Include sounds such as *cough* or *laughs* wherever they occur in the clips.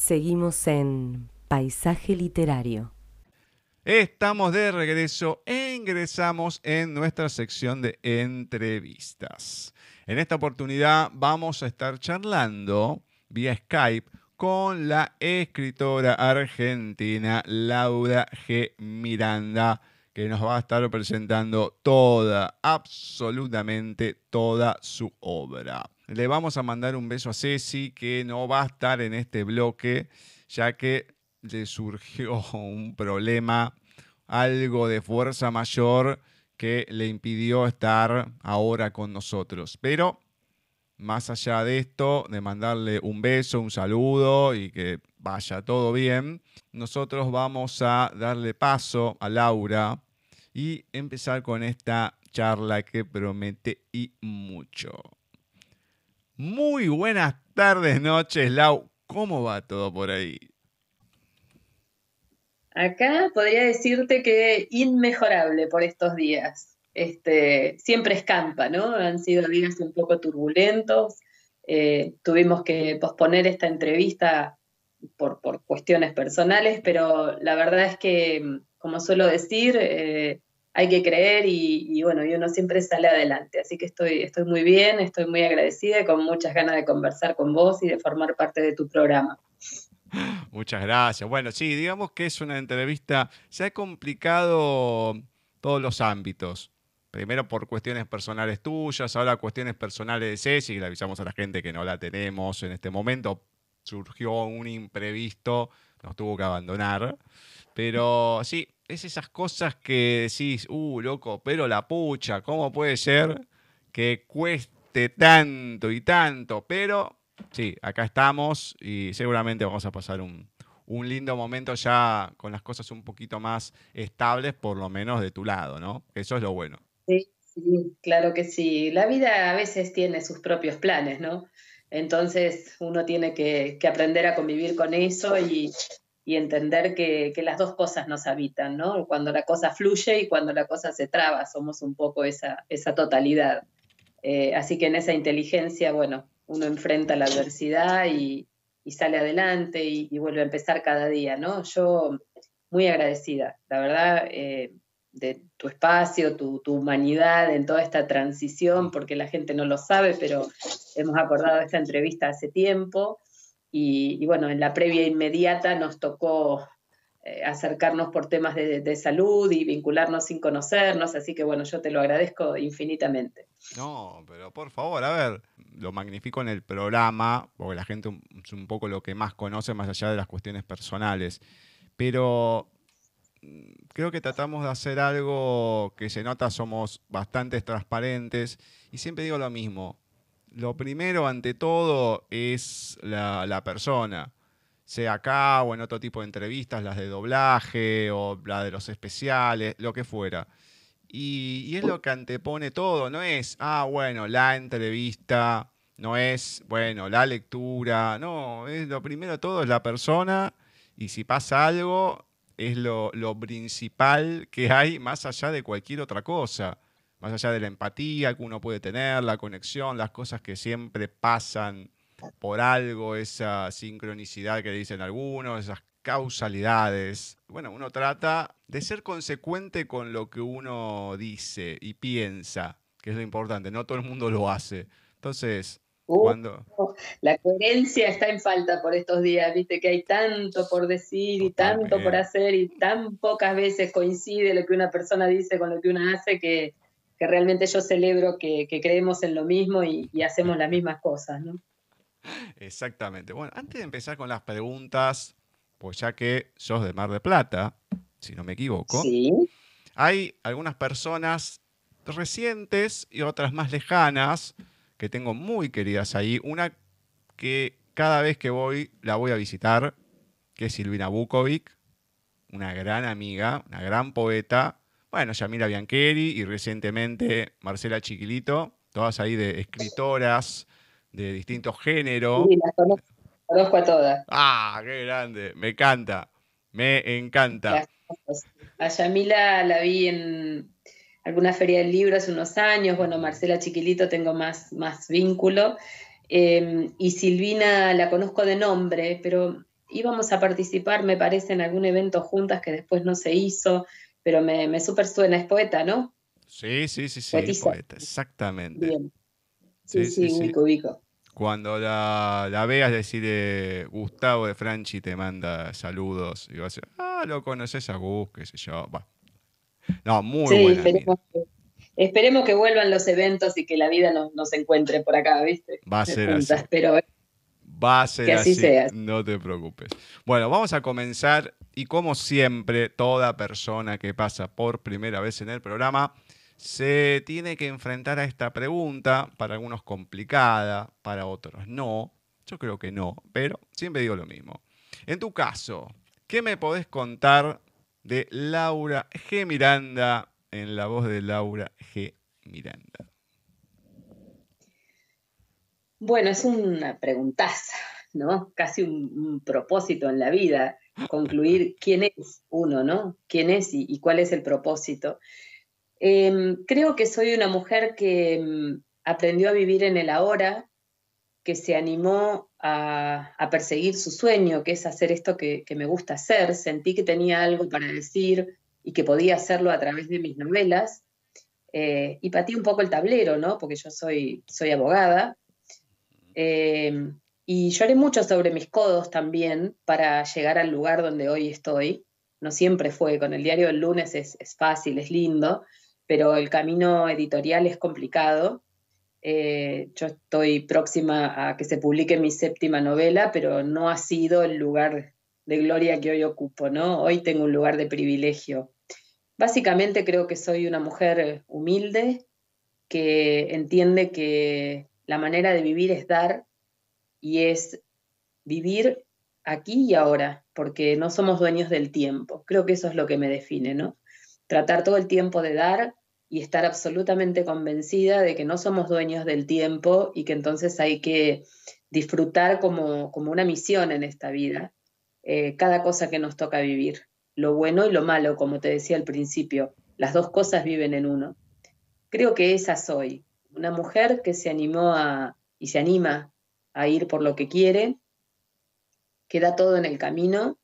Seguimos en Paisaje Literario. Estamos de regreso e ingresamos en nuestra sección de entrevistas. En esta oportunidad vamos a estar charlando vía Skype con la escritora argentina Laura G. Miranda, que nos va a estar presentando toda, absolutamente toda su obra. Le vamos a mandar un beso a Ceci, que no va a estar en este bloque, ya que le surgió *laughs* un problema, algo de fuerza mayor que le impidió estar ahora con nosotros. Pero más allá de esto, de mandarle un beso, un saludo y que vaya todo bien, nosotros vamos a darle paso a Laura y empezar con esta charla que promete y mucho. Muy buenas tardes, noches, Lau. ¿Cómo va todo por ahí? Acá podría decirte que inmejorable por estos días. Este, siempre escampa, ¿no? Han sido días un poco turbulentos. Eh, tuvimos que posponer esta entrevista por, cuestiones personales, pero la verdad es que, como suelo decir, eh, hay que creer y, bueno, y uno siempre sale adelante. Así que estoy, estoy muy bien, estoy muy agradecida y con muchas ganas de conversar con vos y de formar parte de tu programa. Muchas gracias. Bueno, sí, digamos que es una entrevista, se ha complicado todos los ámbitos. Primero por cuestiones personales tuyas, ahora cuestiones personales de Ceci, que le avisamos a la gente que no la tenemos en este momento. Surgió un imprevisto, nos tuvo que abandonar. Pero sí, es esas cosas que decís, uh, loco, pero la pucha, ¿cómo puede ser que cueste tanto y tanto? Pero sí, acá estamos y seguramente vamos a pasar un, lindo momento ya con las cosas un poquito más estables, por lo menos de tu lado, ¿no? Eso es lo bueno. Sí, sí, claro que sí. La vida a veces tiene sus propios planes, ¿no? Entonces uno tiene que, aprender a convivir con eso y, entender que, las dos cosas nos habitan, ¿no? Cuando la cosa fluye y cuando la cosa se traba, somos un poco esa, esa totalidad. Eh, así que en esa inteligencia, bueno, uno enfrenta la adversidad y, sale adelante y, vuelve a empezar cada día, ¿no? Yo muy agradecida, la verdad, eh, de tu espacio, tu, humanidad en toda esta transición, porque la gente no lo sabe, pero hemos acordado esta entrevista hace tiempo y bueno, en la previa inmediata nos tocó eh, acercarnos por temas de, salud y vincularnos sin conocernos, así que bueno, yo te lo agradezco infinitamente. No, pero por favor, a ver, lo magnifico en el programa, porque la gente es un poco lo que más conoce más allá de las cuestiones personales, pero mm, creo que tratamos de hacer algo que se nota, somos bastante transparentes y siempre digo lo mismo, lo primero ante todo es la persona sea acá o en otro tipo de entrevistas, las de doblaje o la de los especiales, lo que fuera. Y, es lo que antepone todo, no es, ah, bueno, la entrevista, no es, bueno, la lectura, no, es lo primero todo es la persona y si pasa algo es lo, lo principal que hay más allá de cualquier otra cosa, más allá de la empatía que uno puede tener, la conexión, las cosas que siempre pasan por algo, esa sincronicidad que dicen algunos, esas causalidades. Bueno, uno trata de ser consecuente con lo que uno dice y piensa, que es lo importante, no todo el mundo lo hace. Entonces, uh, cuando... La coherencia está en falta por estos días, viste que hay tanto por decir y tanto por hacer y tan pocas veces coincide lo que una persona dice con lo que una hace que, realmente yo celebro que, creemos en lo mismo y, y hacemos las mismas cosas, ¿no? Exactamente. Bueno, antes de empezar con las preguntas, pues ya que sos de Mar de Plata, si no me equivoco, hay algunas personas recientes y otras más lejanas que tengo muy queridas ahí. Una que cada vez que voy la voy a visitar, que es Silvina Bukovic, una gran amiga, una gran poeta. Bueno, Yamila Biancheri y recientemente Marcela Chiquilito, todas ahí de escritoras de distintos géneros. Sí, las conozco, a todas. Ah, qué grande, me encanta, me encanta. A Yamila la vi en alguna feria del libro hace unos años, bueno, Marcela Chiquilito tengo más, más vínculo, em, y Silvina la conozco de nombre, pero íbamos a participar, me parece, en algún evento juntas que después no se hizo, pero me, me súper suena, es poeta, ¿no? Sí, sí, sí, sí, poeta, exactamente. Bien. Sí, sí, sí, ubico, ubico. Cuando la, la veas, decirle Gustavo de Franchi te manda saludos y vas a decir, ah, lo conoces a Gus, qué sé yo. No, muy sí, esperemos que, esperemos que, vuelvan los eventos y que la vida nos, nos encuentre por acá, ¿viste? Va a ser así. Pero Va a ser así, no te preocupes. Bueno, vamos a comenzar y como siempre, toda persona que pasa por primera vez en el programa se tiene que enfrentar a esta pregunta, para algunos complicada, para otros no. Yo creo que no, pero siempre digo lo mismo. En tu caso, ¿qué me podés contar de Laura G. Miranda en la voz de Laura G. Miranda? Bueno, es una preguntaza, ¿no? Casi un, propósito en la vida, concluir quién es uno, ¿no? ¿Quién es y cuál es el propósito? Em, creo que soy una mujer que em, aprendió a vivir en el ahora, que se animó a, perseguir su sueño, que es hacer esto que, me gusta hacer. Sentí que tenía algo para decir y que podía hacerlo a través de mis novelas. Eh, y patí un poco el tablero, ¿no? Porque yo soy, soy abogada. Em, y lloré mucho sobre mis codos también para llegar al lugar donde hoy estoy. No siempre fue, con el diario del lunes es, es fácil, es lindo, pero el camino editorial es complicado. Eh, yo estoy próxima a que se publique mi séptima novela, pero no ha sido el lugar de gloria que hoy ocupo, ¿no? Hoy tengo un lugar de privilegio. Básicamente creo que soy una mujer humilde, que entiende que la manera de vivir es dar y es vivir aquí y ahora, porque no somos dueños del tiempo. Creo que eso es lo que me define, ¿no? Tratar todo el tiempo de dar y estar absolutamente convencida de que no somos dueños del tiempo y que entonces hay que disfrutar como, una misión en esta vida, eh, cada cosa que nos toca vivir, lo bueno y lo malo, como te decía al principio, las dos cosas viven en uno. Creo que esa soy, una mujer que se animó a, y se anima a ir por lo que quiere, que da todo en el camino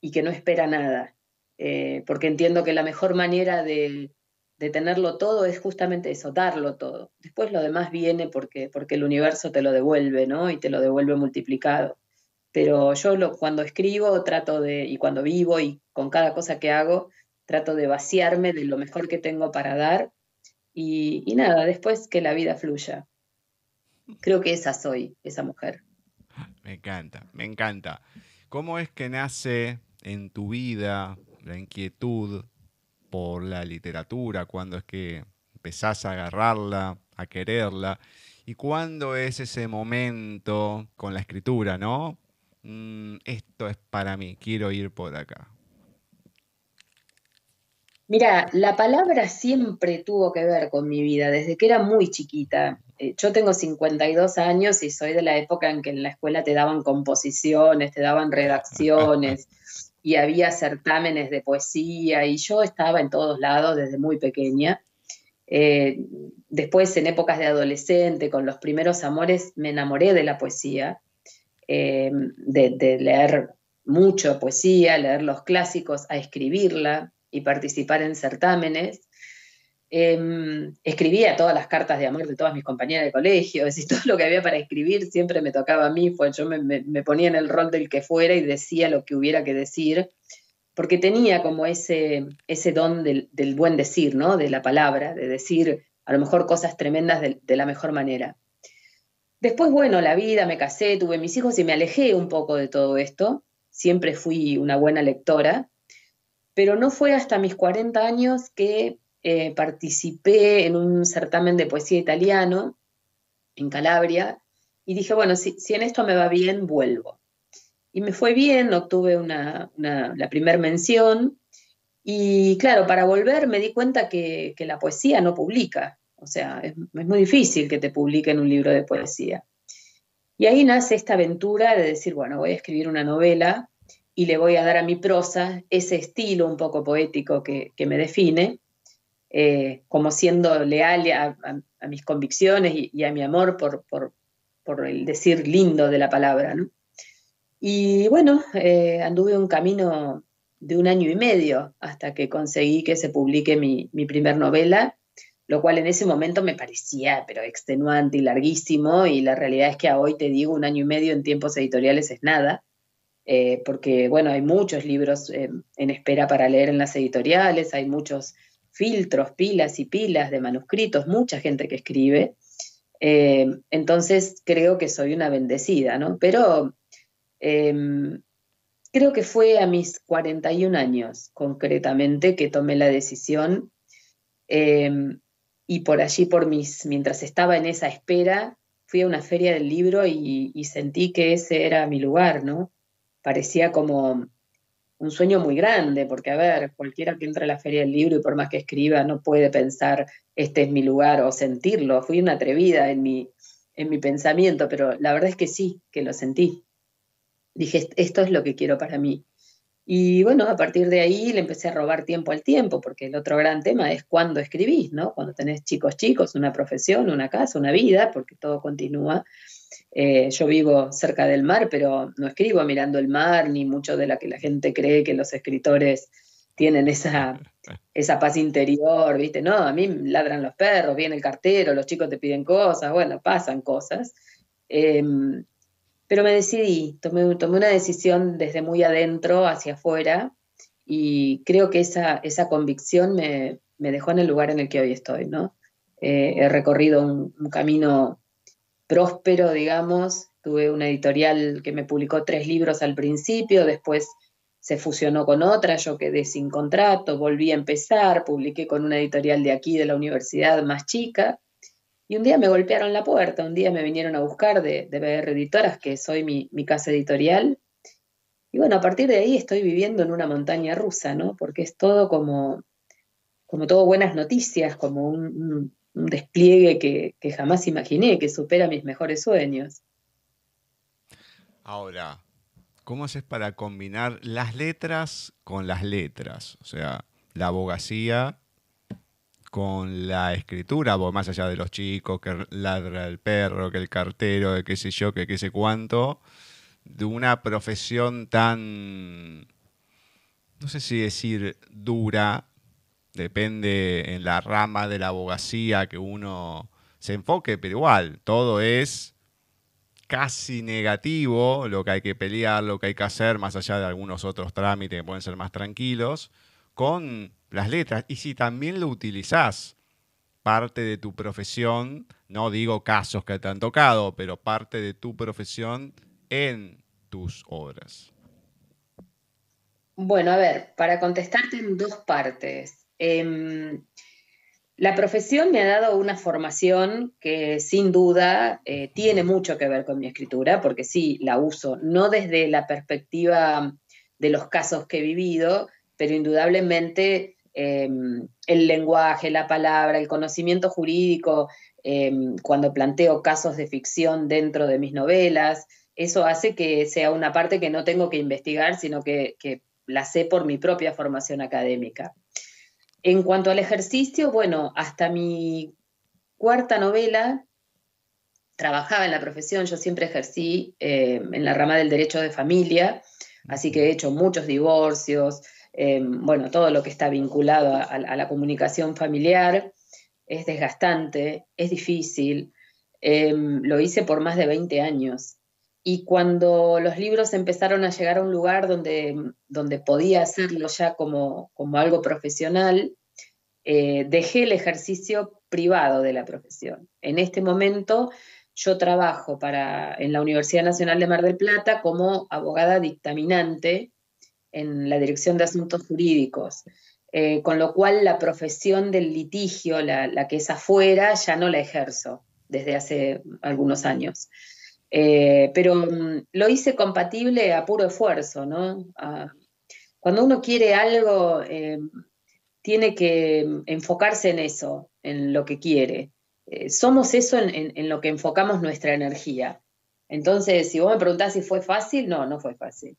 y que no espera nada, eh, porque entiendo que la mejor manera de, de tenerlo todo es justamente eso, darlo todo. Después lo demás viene porque, porque el universo te lo devuelve, ¿no? Y te lo devuelve multiplicado. Pero yo lo, cuando escribo trato de, y cuando vivo y con cada cosa que hago, trato de vaciarme de lo mejor que tengo para dar y, nada, después que la vida fluya. Creo que esa soy, esa mujer. Me encanta, me encanta. ¿Cómo es que nace en tu vida la inquietud por la literatura, cuándo es que empezás a agarrarla, a quererla, y cuándo es ese momento con la escritura, ¿no? Mm, esto es para mí, quiero ir por acá. Mira, la palabra siempre tuvo que ver con mi vida, desde que era muy chiquita. Eh, yo tengo 52 años y soy de la época en que en la escuela te daban composiciones, te daban redacciones. *laughs* y había certámenes de poesía y yo estaba en todos lados desde muy pequeña. Eh, después, en épocas de adolescente, con los primeros amores, me enamoré de la poesía, eh, de, leer mucho poesía, leer los clásicos, a escribirla y participar en certámenes. Em, escribía todas las cartas de amor de todas mis compañeras de colegio, *laughs* es decir, todo lo que había para escribir siempre me tocaba a mí, fue, yo me, ponía en el rol del que fuera y decía lo que hubiera que decir, porque tenía como ese, ese don del, buen decir, ¿no? De la palabra, de decir a lo mejor cosas tremendas de la mejor manera. Después, bueno, la vida, me casé, tuve mis hijos y me alejé un poco de todo esto. Siempre fui una buena lectora, pero no fue hasta mis 40 años que eh, participé en un certamen de poesía italiano en Calabria y dije, bueno, si, en esto me va bien, vuelvo. Y me fue bien, obtuve una, la primera mención y claro, para volver me di cuenta que, la poesía no publica, o sea, es, es, muy difícil que te publiquen un libro de poesía. Y ahí nace esta aventura de decir, bueno, voy a escribir una novela y le voy a dar a mi prosa ese estilo un poco poético que, que me define eh, como siendo leal a, mis convicciones y, a mi amor por, el decir lindo de la palabra. Y bueno, eh, anduve un camino de un año y medio hasta que conseguí que se publique mi, mi primer novela, lo cual en ese momento me parecía, pero extenuante y larguísimo, y la realidad es que a hoy te digo, un año y medio en tiempos editoriales es nada. Eh, porque bueno, hay muchos libros eh, en espera para leer en las editoriales, hay muchos filtros, pilas y pilas de manuscritos, mucha gente que escribe. Eh, entonces creo que soy una bendecida, ¿no? Pero em, creo que fue a mis 41 años concretamente que tomé la decisión em, y por allí, por mis, mientras estaba en esa espera, fui a una feria del libro y, y sentí que ese era mi lugar, ¿no? Parecía como un sueño muy grande, porque a ver, cualquiera que entra a la feria del libro y por más que escriba no puede pensar, este es mi lugar o sentirlo. Fui una atrevida en mi, en mi pensamiento, pero la verdad es que sí, que lo sentí. Dije, esto es lo que quiero para mí. Y bueno, a partir de ahí le empecé a robar tiempo al tiempo, porque el otro gran tema es cuándo escribís, ¿no? Cuando tenés chicos chicos, una profesión, una casa, una vida, porque todo continúa. Eh, yo vivo cerca del mar, pero no escribo mirando el mar, ni mucho de la que la gente cree que los escritores tienen esa, *laughs* esa paz interior, ¿viste? No, a mí ladran los perros, viene el cartero, los chicos te piden cosas, bueno, pasan cosas. Em, pero me decidí, tomé, tomé, una decisión desde muy adentro hacia afuera y creo que esa, esa convicción me, me, dejó en el lugar en el que hoy estoy, ¿no? Eh, he recorrido un, un camino próspero, digamos. Tuve una editorial que me publicó tres libros al principio, después se fusionó con otra, yo quedé sin contrato, volví a empezar, publiqué con una editorial de aquí, de la universidad más chica, y un día me golpearon la puerta, un día me vinieron a buscar de, de BR Editoras, que soy mi, casa editorial, y bueno, a partir de ahí estoy viviendo en una montaña rusa, ¿no? Porque es todo como, como todo buenas noticias, como un despliegue que, jamás imaginé, que supera mis mejores sueños. Ahora, ¿cómo haces para combinar las letras con las letras? O sea, la abogacía con la escritura, más allá de los chicos, que ladra el perro, que el cartero, que qué sé yo, que qué sé cuánto, de una profesión tan, no sé si decir dura, depende en la rama de la abogacía que uno se enfoque, pero igual, todo es casi negativo, lo que hay que pelear, lo que hay que hacer, más allá de algunos otros trámites que pueden ser más tranquilos, con las letras. Y si también lo utilizás, parte de tu profesión, no digo casos que te han tocado, pero parte de tu profesión en tus obras. Bueno, a ver, para contestarte en dos partes. Em, la profesión me ha dado una formación que sin duda eh, tiene mucho que ver con mi escritura, porque sí, la uso, no desde la perspectiva de los casos que he vivido, pero indudablemente em, el lenguaje, la palabra, el conocimiento jurídico, em, cuando planteo casos de ficción dentro de mis novelas, eso hace que sea una parte que no tengo que investigar, sino que la sé por mi propia formación académica. En cuanto al ejercicio, bueno, hasta mi cuarta novela trabajaba en la profesión, yo siempre ejercí eh, en la rama del derecho de familia, así que he hecho muchos divorcios, eh, bueno, todo lo que está vinculado a, la comunicación familiar es desgastante, es difícil, eh, lo hice por más de 20 años. Y cuando los libros empezaron a llegar a un lugar donde, donde podía hacerlo ya como, como algo profesional, eh, dejé el ejercicio privado de la profesión. En este momento yo trabajo para, en la Universidad Nacional de Mar del Plata como abogada dictaminante en la Dirección de Asuntos Jurídicos, eh, con lo cual la profesión del litigio, la, la, que es afuera, ya no la ejerzo desde hace algunos años. Eh, pero mm, lo hice compatible a puro esfuerzo, ¿no? cuando uno quiere algo, eh, tiene que mm, enfocarse en eso, en lo que quiere. Eh, somos eso en, lo que enfocamos nuestra energía. Entonces, si vos me preguntás si fue fácil, no, no fue fácil.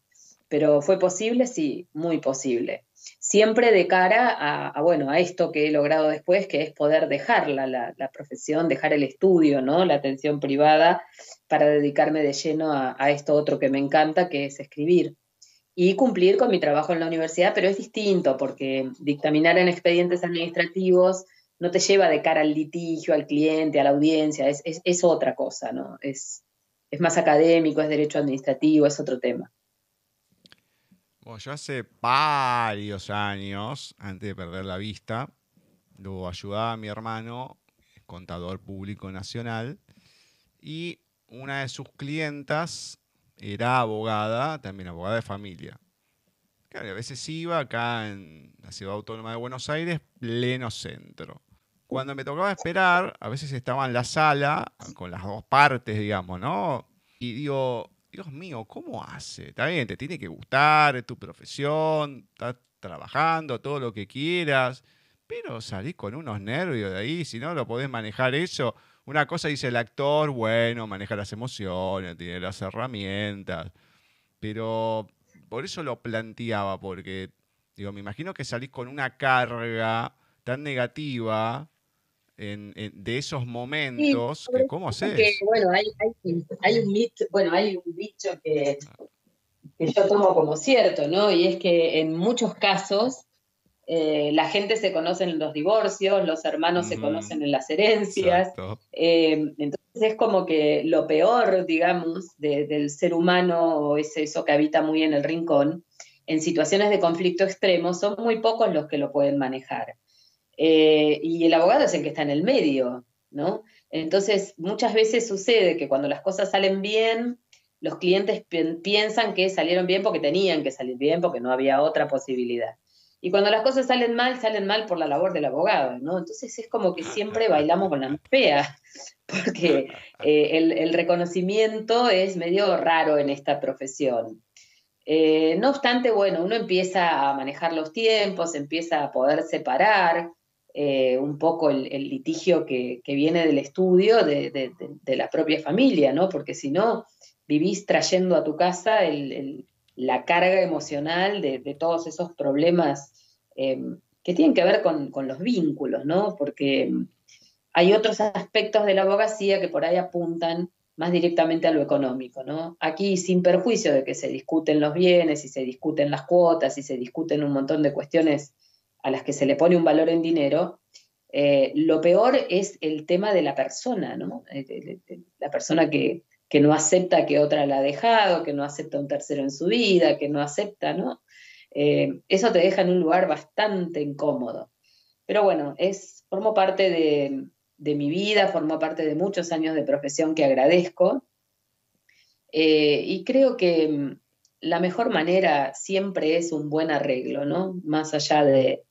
Pero fue posible, sí, muy posible. Siempre de cara a, bueno, a esto que he logrado después, que es poder dejar la, profesión, dejar el estudio, ¿no? La atención privada, para dedicarme de lleno a, a esto otro que me encanta, que es escribir y cumplir con mi trabajo en la universidad, pero es distinto porque dictaminar en expedientes administrativos no te lleva de cara al litigio, al cliente, a la audiencia, es, es, otra cosa, ¿no? Es, es, más académico, es derecho administrativo, es otro tema. Bueno, yo hace varios años, antes de perder la vista, lo ayudaba a mi hermano, contador público nacional, y una de sus clientas era abogada, también abogada de familia. Claro, a veces iba acá en la Ciudad Autónoma de Buenos Aires, pleno centro. Cuando me tocaba esperar, a veces estaba en la sala, con las dos partes, digamos, ¿no? Y digo, Dios mío, ¿cómo hace? Está bien, te tiene que gustar, es tu profesión, estás trabajando, todo lo que quieras, pero salís con unos nervios de ahí, si no lo podés manejar eso. Una cosa dice el actor, bueno, maneja las emociones, tiene las herramientas, pero por eso lo planteaba, porque, digo, me imagino que salís con una carga tan negativa de esos momentos, que ¿cómo haces? bueno, hay, un mito, bueno, hay un dicho que, que yo tomo como cierto, ¿no? Y es que en muchos casos eh, la gente se conoce en los divorcios, los hermanos se conocen en las herencias. Eh, entonces es como que lo peor, digamos, del ser humano es eso que habita muy en el rincón. En situaciones de conflicto extremo son muy pocos los que lo pueden manejar. Eh, y el abogado es el que está en el medio, ¿no? Entonces muchas veces sucede que cuando las cosas salen bien, los clientes piensan que salieron bien porque tenían que salir bien, porque no había otra posibilidad. Y cuando las cosas salen mal, salen mal por la labor del abogado, ¿no? Entonces es como que siempre bailamos con la fea, *laughs* porque eh, el, reconocimiento es medio raro en esta profesión. Eh, no obstante, bueno, uno empieza a manejar los tiempos, empieza a poder separar eh, un poco el, litigio que, viene del estudio de, la propia familia, ¿no? Porque si no, vivís trayendo a tu casa la carga emocional de, todos esos problemas Em, que tienen que ver con, los vínculos, ¿no? Porque em, hay otros aspectos de la abogacía que por ahí apuntan más directamente a lo económico, ¿no? Aquí, sin perjuicio de que se discuten los bienes y se discuten las cuotas y se discuten un montón de cuestiones a las que se le pone un valor en dinero, eh, lo peor es el tema de la persona, ¿no? Eh, la persona que, que, no acepta que otra la ha dejado, que no acepta un tercero en su vida, que no acepta, ¿no? Eh, eso te deja en un lugar bastante incómodo. Pero bueno, es, parte de, mi vida, formo parte de muchos años de profesión que agradezco. Y creo que mm, la mejor manera siempre es un buen arreglo, ¿no? Más allá de,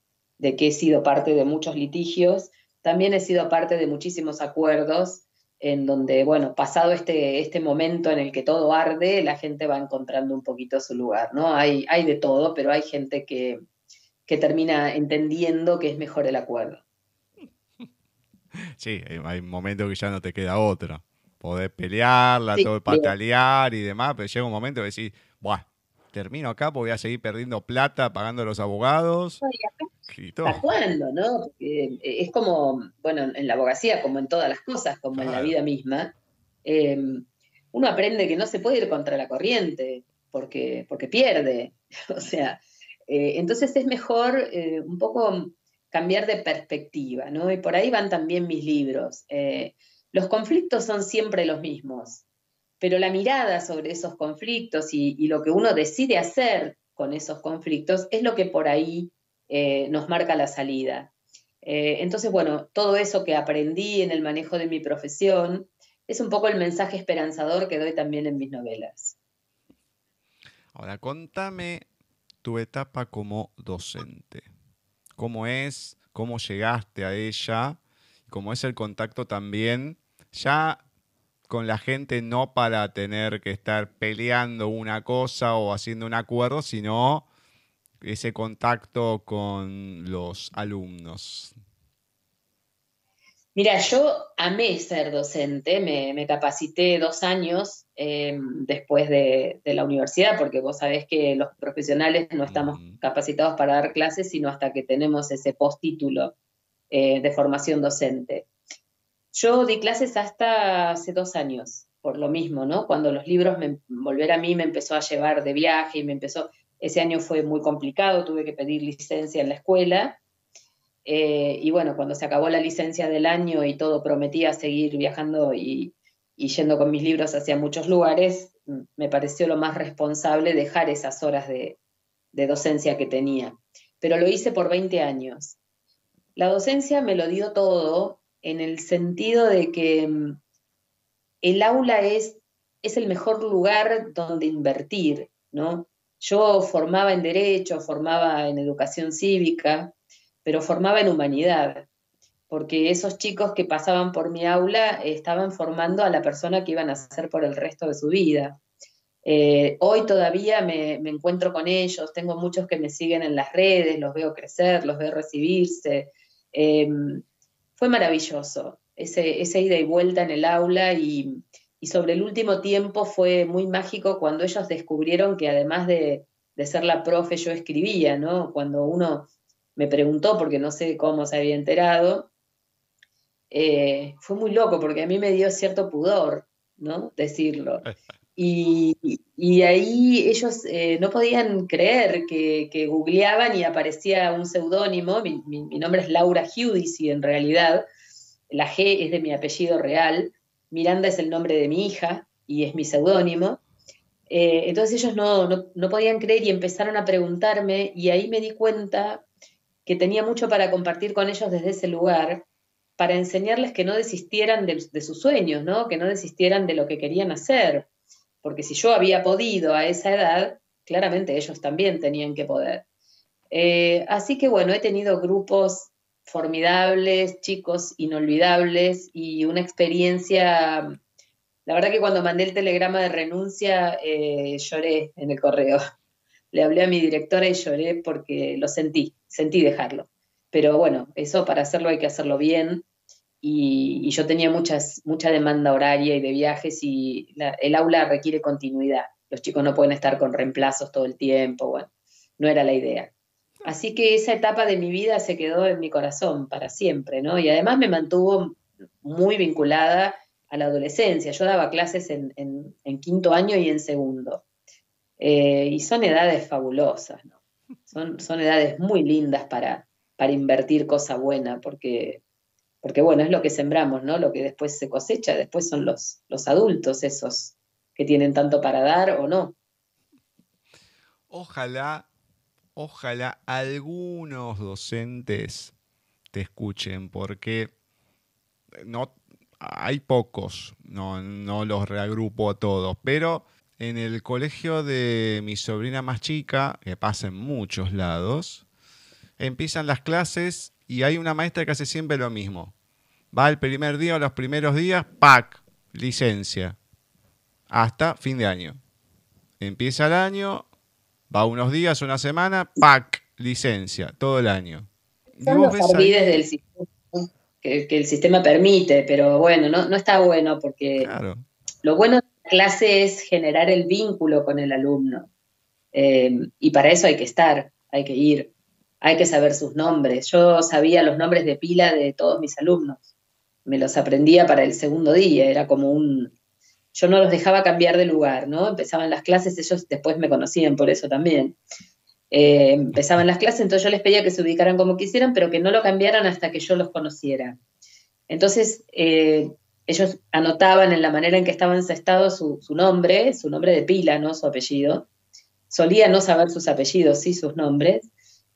de que he sido parte de muchos litigios, también he sido parte de muchísimos acuerdos en donde, bueno, pasado este, este momento en el que todo arde, la gente va encontrando un poquito su lugar, ¿no? Hay, hay de todo, pero hay gente que, termina entendiendo que es mejor el acuerdo. Sí, hay momentos que ya no te queda otra. Podés pelearla, todo patalear y demás, pero llega un momento que decís, Buah, termino acá porque voy a seguir perdiendo plata pagando a los abogados. ¿Hasta cuándo, no? Eh, es como, bueno, en la abogacía, como en todas las cosas, como en la vida misma, em, uno aprende que no se puede ir contra la corriente porque, porque pierde. *laughs* o sea, eh, entonces es mejor eh, un poco cambiar de perspectiva, ¿no? Y por ahí van también mis libros. los conflictos son siempre los mismos, pero la mirada sobre esos conflictos y, y lo que uno decide hacer con esos conflictos es lo que por ahí eh, nos marca la salida. Eh, entonces, bueno, todo eso que aprendí en el manejo de mi profesión es un poco el mensaje esperanzador que doy también en mis novelas. Ahora, contame tu etapa como docente. ¿Cómo es? ¿Cómo llegaste a ella? ¿Cómo es el contacto también ya con la gente no para tener que estar peleando una cosa o haciendo un acuerdo, sino ese contacto con los alumnos? Mira, yo amé ser docente, me, capacité dos años em, después de, la universidad, porque vos sabés que los profesionales no estamos capacitados para dar clases, sino hasta que tenemos ese postítulo eh, de formación docente. Yo di clases hasta hace dos años, por lo mismo, ¿no? Cuando los libros, me, volver a mí me empezó a llevar de viaje y me empezó, ese año fue muy complicado, tuve que pedir licencia en la escuela eh, y bueno, cuando se acabó la licencia del año y todo prometía seguir viajando y, yendo con mis libros hacia muchos lugares, me pareció lo más responsable dejar esas horas de, docencia que tenía. Pero lo hice por 20 años. La docencia me lo dio todo en el sentido de que mm, el aula es, es el mejor lugar donde invertir, ¿no? Yo formaba en derecho, formaba en educación cívica, pero formaba en humanidad, porque esos chicos que pasaban por mi aula estaban formando a la persona que iban a ser por el resto de su vida. Eh, hoy todavía me, encuentro con ellos, tengo muchos que me siguen en las redes, los veo crecer, los veo recibirse. Em, fue maravilloso ese, ese, ida y vuelta en el aula y, y, sobre el último tiempo fue muy mágico cuando ellos descubrieron que además de, de ser la profe yo escribía, ¿no? Cuando uno me preguntó porque no sé cómo se había enterado, eh, fue muy loco porque a mí me dio cierto pudor, ¿no? Decirlo. Y, ahí ellos eh, no podían creer que, googleaban y aparecía un seudónimo, mi, nombre es Laura y en realidad la G es de mi apellido real, Miranda es el nombre de mi hija y es mi seudónimo. Eh, entonces ellos no, no podían creer y empezaron a preguntarme y ahí me di cuenta que tenía mucho para compartir con ellos desde ese lugar, para enseñarles que no desistieran de, sus sueños, ¿no? que no desistieran de lo que querían hacer, porque si yo había podido a esa edad, claramente ellos también tenían que poder. Eh, así que bueno, he tenido grupos formidables, chicos inolvidables y una experiencia, la verdad que cuando mandé el telegrama de renuncia eh, lloré en el correo. Le hablé a mi directora y lloré porque lo sentí, sentí dejarlo. Pero bueno, eso para hacerlo hay que hacerlo bien. Y, yo tenía muchas, mucha demanda horaria y de viajes y el aula requiere continuidad. Los chicos no pueden estar con reemplazos todo el tiempo, bueno, no era la idea. Así que esa etapa de mi vida se quedó en mi corazón para siempre, ¿no? Y además me mantuvo muy vinculada a la adolescencia. Yo daba clases en, quinto año y en segundo. Eh, y son edades fabulosas, ¿no? Son, son edades muy lindas para, para invertir cosa buena, porque, porque bueno, es lo que sembramos, ¿no? Lo que después se cosecha, después son los, los adultos esos que tienen tanto para dar o no. Ojalá, ojalá algunos docentes te escuchen, porque no hay pocos, no, no los reagrupo a todos, pero en el colegio de mi sobrina más chica, que pasa en muchos lados, empiezan las clases y hay una maestra que hace siempre lo mismo. Va el primer día o los primeros días, ¡pac! Licencia. Hasta fin de año. Empieza el año, va unos días, una semana, ¡pac! Licencia, todo el año. Son los del sistema que, el sistema permite, pero bueno, no, no está bueno porque lo bueno clase es generar el vínculo con el alumno. Eh, y para eso hay que estar, hay que ir, hay que saber sus nombres. Yo sabía los nombres de pila de todos mis alumnos. Me los aprendía para el segundo día, era como un... Yo no los dejaba cambiar de lugar, ¿no? Empezaban las clases, ellos después me conocían por eso también. Eh, empezaban las clases, entonces yo les pedía que se ubicaran como quisieran, pero que no lo cambiaran hasta que yo los conociera. Entonces, eh, ellos anotaban en la manera en que estaba encestado su, su, nombre, su nombre de pila, no su apellido. Solía no saber sus apellidos, sí sus nombres,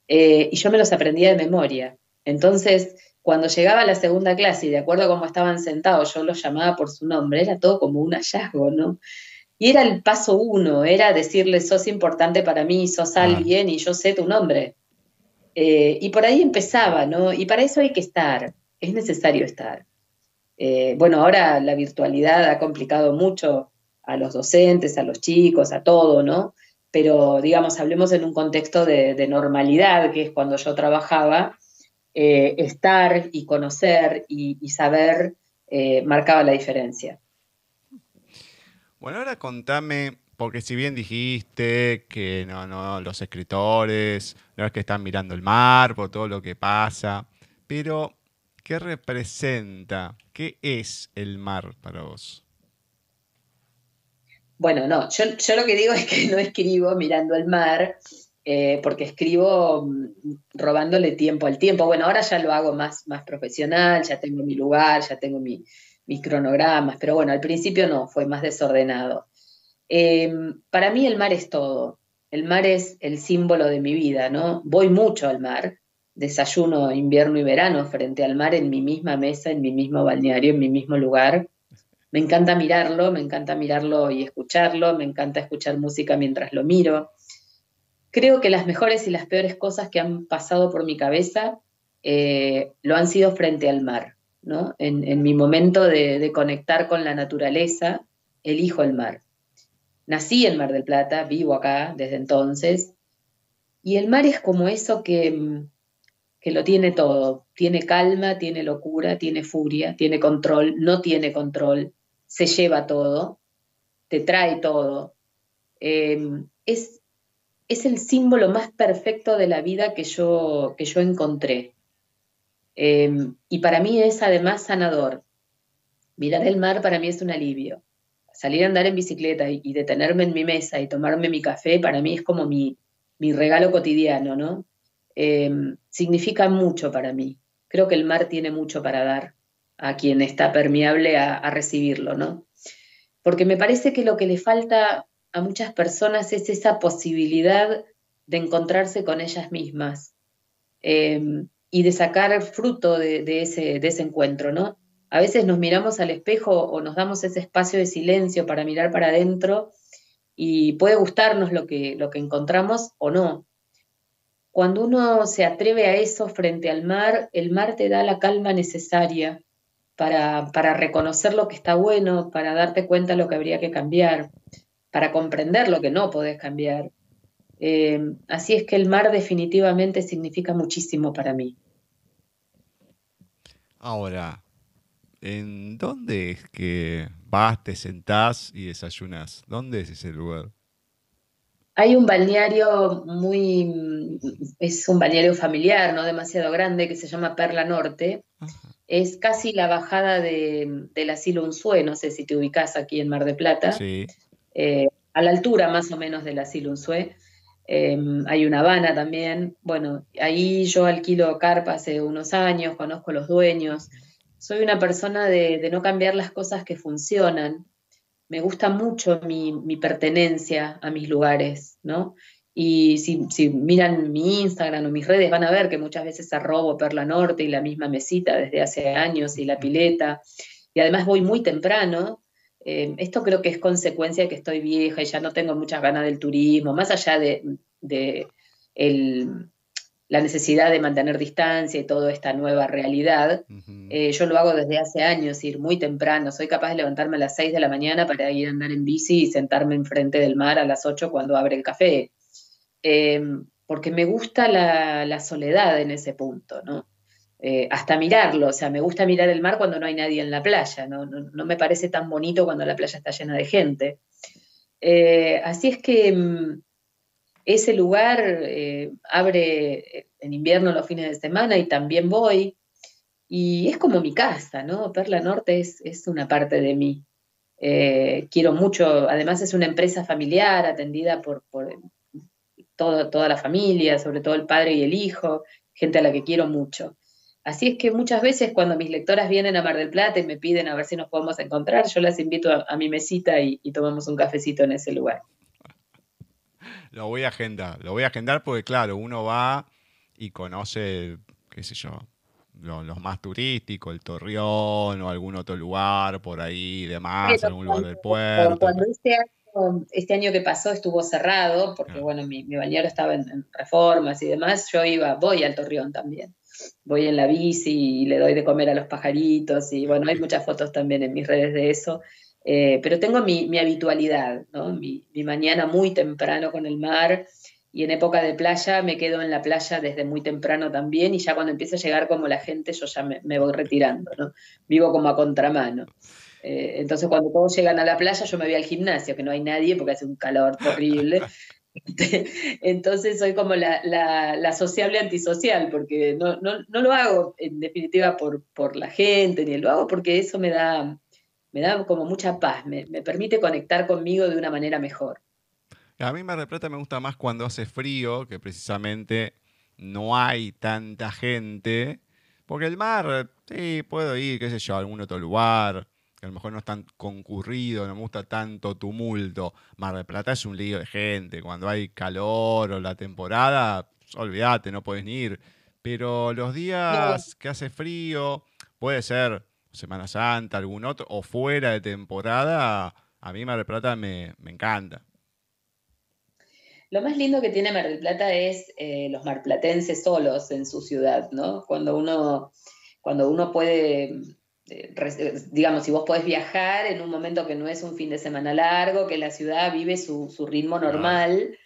eh, y yo me los aprendía de memoria. Entonces, cuando llegaba a la segunda clase y de acuerdo a cómo estaban sentados, yo los llamaba por su nombre, era todo como un hallazgo, ¿no? Y era el paso uno, era decirle, sos importante para mí, sos alguien y yo sé tu nombre. Eh, y por ahí empezaba, ¿no? Y para eso hay que estar, es necesario estar. Eh, bueno, ahora la virtualidad ha complicado mucho a los docentes, a los chicos, a todo, ¿no? Pero digamos, hablemos en un contexto de, normalidad, que es cuando yo trabajaba, eh, estar y conocer y, saber eh, marcaba la diferencia. Bueno, ahora contame, porque si bien dijiste que no, no, los escritores no es que están mirando el mar por todo lo que pasa, pero ¿qué representa? ¿Qué es el mar para vos? Bueno, no, yo, yo, lo que digo es que no escribo mirando el mar, eh, porque escribo mm, robándole tiempo al tiempo. Bueno, ahora ya lo hago más, más profesional, ya tengo mi lugar, ya tengo mis cronogramas, pero bueno, al principio no, fue más desordenado. Em, para mí el mar es todo, el mar es el símbolo de mi vida, ¿no? Voy mucho al mar, desayuno invierno y verano frente al mar en mi misma mesa, en mi mismo balneario, en mi mismo lugar. Me encanta mirarlo, me encanta mirarlo y escucharlo, me encanta escuchar música mientras lo miro creo que las mejores y las peores cosas que han pasado por mi cabeza eh, lo han sido frente al mar. ¿no? En, mi momento de, conectar con la naturaleza, elijo el mar. Nací en Mar del Plata, vivo acá desde entonces, y el mar es como eso que, que lo tiene todo. Tiene calma, tiene locura, tiene furia, tiene control, no tiene control, se lleva todo, te trae todo. Eh, es, es el símbolo más perfecto de la vida que yo, que yo encontré. Em, y para mí es además sanador. Mirar el mar para mí es un alivio. Salir a andar en bicicleta y, detenerme en mi mesa y tomarme mi café para mí es como mi, regalo cotidiano, ¿no? Em, significa mucho para mí. Creo que el mar tiene mucho para dar a quien está permeable a recibirlo, ¿no? Porque me parece que lo que le falta a muchas personas es esa posibilidad de encontrarse con ellas mismas em, y de sacar fruto de, ese, de, encuentro, ¿no? A veces nos miramos al espejo o nos damos ese espacio de silencio para mirar para adentro y puede gustarnos lo que, lo que encontramos o no. Cuando uno se atreve a eso frente al mar, el mar te da la calma necesaria para, para reconocer lo que está bueno, para darte cuenta de lo que habría que cambiar para comprender lo que no podés cambiar. Eh, así es que el mar definitivamente significa muchísimo para mí. Ahora, ¿en dónde es que vas, te sentás y desayunas? ¿Dónde es ese lugar? Hay un balneario muy, es un balneario familiar, no demasiado grande, que se llama Perla Norte. Es casi la bajada de, del asilo Unzué, no sé si te ubicas aquí en Mar de Plata. Sí. Eh, a la altura más o menos del asilo Unzué. Em, hay una Habana también. Bueno, ahí yo alquilo carpa hace unos años, conozco los dueños. Soy una persona de, no cambiar las cosas que funcionan. Me gusta mucho mi, pertenencia a mis lugares, ¿no? Y si, si, miran mi Instagram o mis redes, van a ver que muchas veces arrobo Perla Norte y la misma mesita desde hace años y la pileta. Y además voy muy temprano, eh, esto creo que es consecuencia de que estoy vieja y ya no tengo muchas ganas del turismo, más allá de, la necesidad de mantener distancia y toda esta nueva realidad. Eh, yo lo hago desde hace años, ir muy temprano. Soy capaz de levantarme a las 6 de la mañana para ir a andar en bici y sentarme enfrente del mar a las 8 cuando abre el café. Eh, porque me gusta la, la, soledad en ese punto, ¿no? Eh, hasta mirarlo, o sea, me gusta mirar el mar cuando no hay nadie en la playa, no, me parece tan bonito cuando la playa está llena de gente. Eh, así es que mm, ese lugar eh, abre en invierno los fines de semana y también voy, y es como mi casa, ¿no? Perla Norte es, una parte de mí. quiero mucho, además es una empresa familiar atendida por, toda la familia, sobre todo el padre y el hijo, gente a la que quiero mucho. Así es que muchas veces cuando mis lectoras vienen a Mar del Plata y me piden a ver si nos podemos encontrar, yo las invito a, mi mesita y, tomamos un cafecito en ese lugar. Lo voy a agendar, lo voy a agendar porque claro, uno va y conoce, qué sé yo, los más turísticos, el Torreón o algún otro lugar por ahí, demás, algún lugar del puerto. Cuando este año, este año que pasó estuvo cerrado, porque bueno, mi, mi bañero estaba en, reformas y demás, yo iba, voy al Torreón también voy en la bici y le doy de comer a los pajaritos y bueno, hay muchas fotos también en mis redes de eso. Eh, pero tengo mi, habitualidad, ¿no? mi, mañana muy temprano con el mar y en época de playa me quedo en la playa desde muy temprano también y ya cuando empieza a llegar como la gente yo ya me, voy retirando, ¿no? Vivo como a contramano. Eh, entonces cuando todos llegan a la playa yo me voy al gimnasio, que no hay nadie porque hace un calor horrible. *laughs* Entonces soy como la, sociable antisocial, porque no, lo hago en definitiva por, la gente, ni lo hago porque eso me da, me da como mucha paz, me, me permite conectar conmigo de una manera mejor. A mí Mar del Plata me gusta más cuando hace frío, que precisamente no hay tanta gente, porque el mar, sí, puedo ir, qué sé yo, a algún otro lugar, que a lo mejor no es tan concurrido, no me gusta tanto tumulto. Mar del Plata es un lío de gente, cuando hay calor o la temporada, olvídate, no puedes ni ir. Pero los días que hace frío, puede ser Semana Santa, algún otro, o fuera de temporada, a mí Mar del Plata me, encanta. Lo más lindo que tiene Mar del Plata es eh, los marplatenses solos en su ciudad, ¿no? Cuando uno, cuando uno puede digamos, si vos podés viajar en un momento que no es un fin de semana largo, que la ciudad vive su, ritmo normal,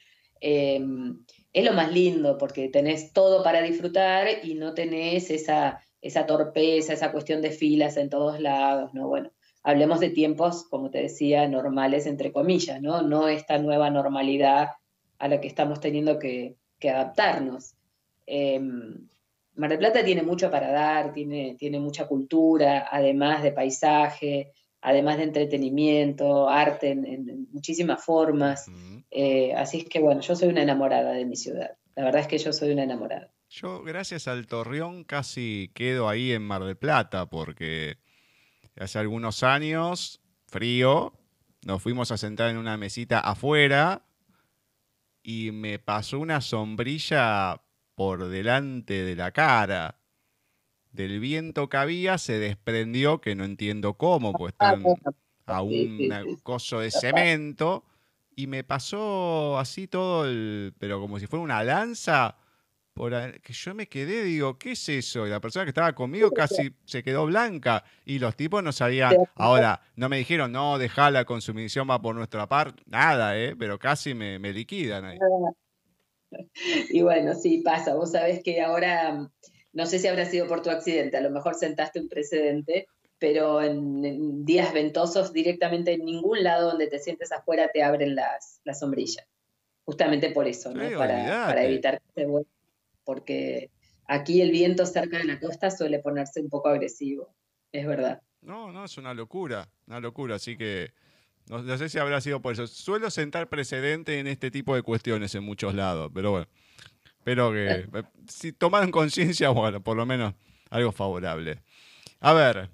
em, es lo más lindo porque tenés todo para disfrutar y no tenés esa, esa torpeza, esa cuestión de filas en todos lados, ¿no? Bueno, hablemos de tiempos, como te decía, normales, entre comillas, ¿no? No esta nueva normalidad a la que estamos teniendo que, que adaptarnos. Em, Mar del Plata tiene mucho para dar, tiene, tiene mucha cultura, además de paisaje, además de entretenimiento, arte en, muchísimas formas. Eh, así es que bueno, yo soy una enamorada de mi ciudad. La verdad es que yo soy una enamorada. Yo, gracias al Torreón, casi quedo ahí en Mar del Plata, porque hace algunos años, frío, nos fuimos a sentar en una mesita afuera y me pasó una sombrilla por delante de la cara. Del viento que había se desprendió, que no entiendo cómo, pues ah, están a un coso de cemento, y me pasó así todo, el, pero como si fuera una lanza, por que yo me quedé, digo, ¿qué es eso? Y la persona que estaba conmigo casi se quedó blanca, y los tipos no sabían, ahora, no me dijeron, no, dejala, consumición va por nuestra parte, nada, ¿eh? pero casi me, me liquidan ahí. *laughs* y bueno, sí, pasa. Vos sabés que ahora, no sé si habrá sido por tu accidente, a lo mejor sentaste un precedente, pero en, días ventosos directamente en ningún lado donde te sientes afuera te abren las, las sombrillas. Justamente por eso, ¿no? para, evitar que se vuelva. Porque aquí el viento cerca de la costa suele ponerse un poco agresivo, es verdad. No, no, es una locura, una locura. Así que no, sé si habrá sido por eso. Suelo sentar precedente en este tipo de cuestiones en muchos lados, pero bueno. Espero que eh, si toman conciencia, *laughs* bueno, por lo menos algo favorable. A ver,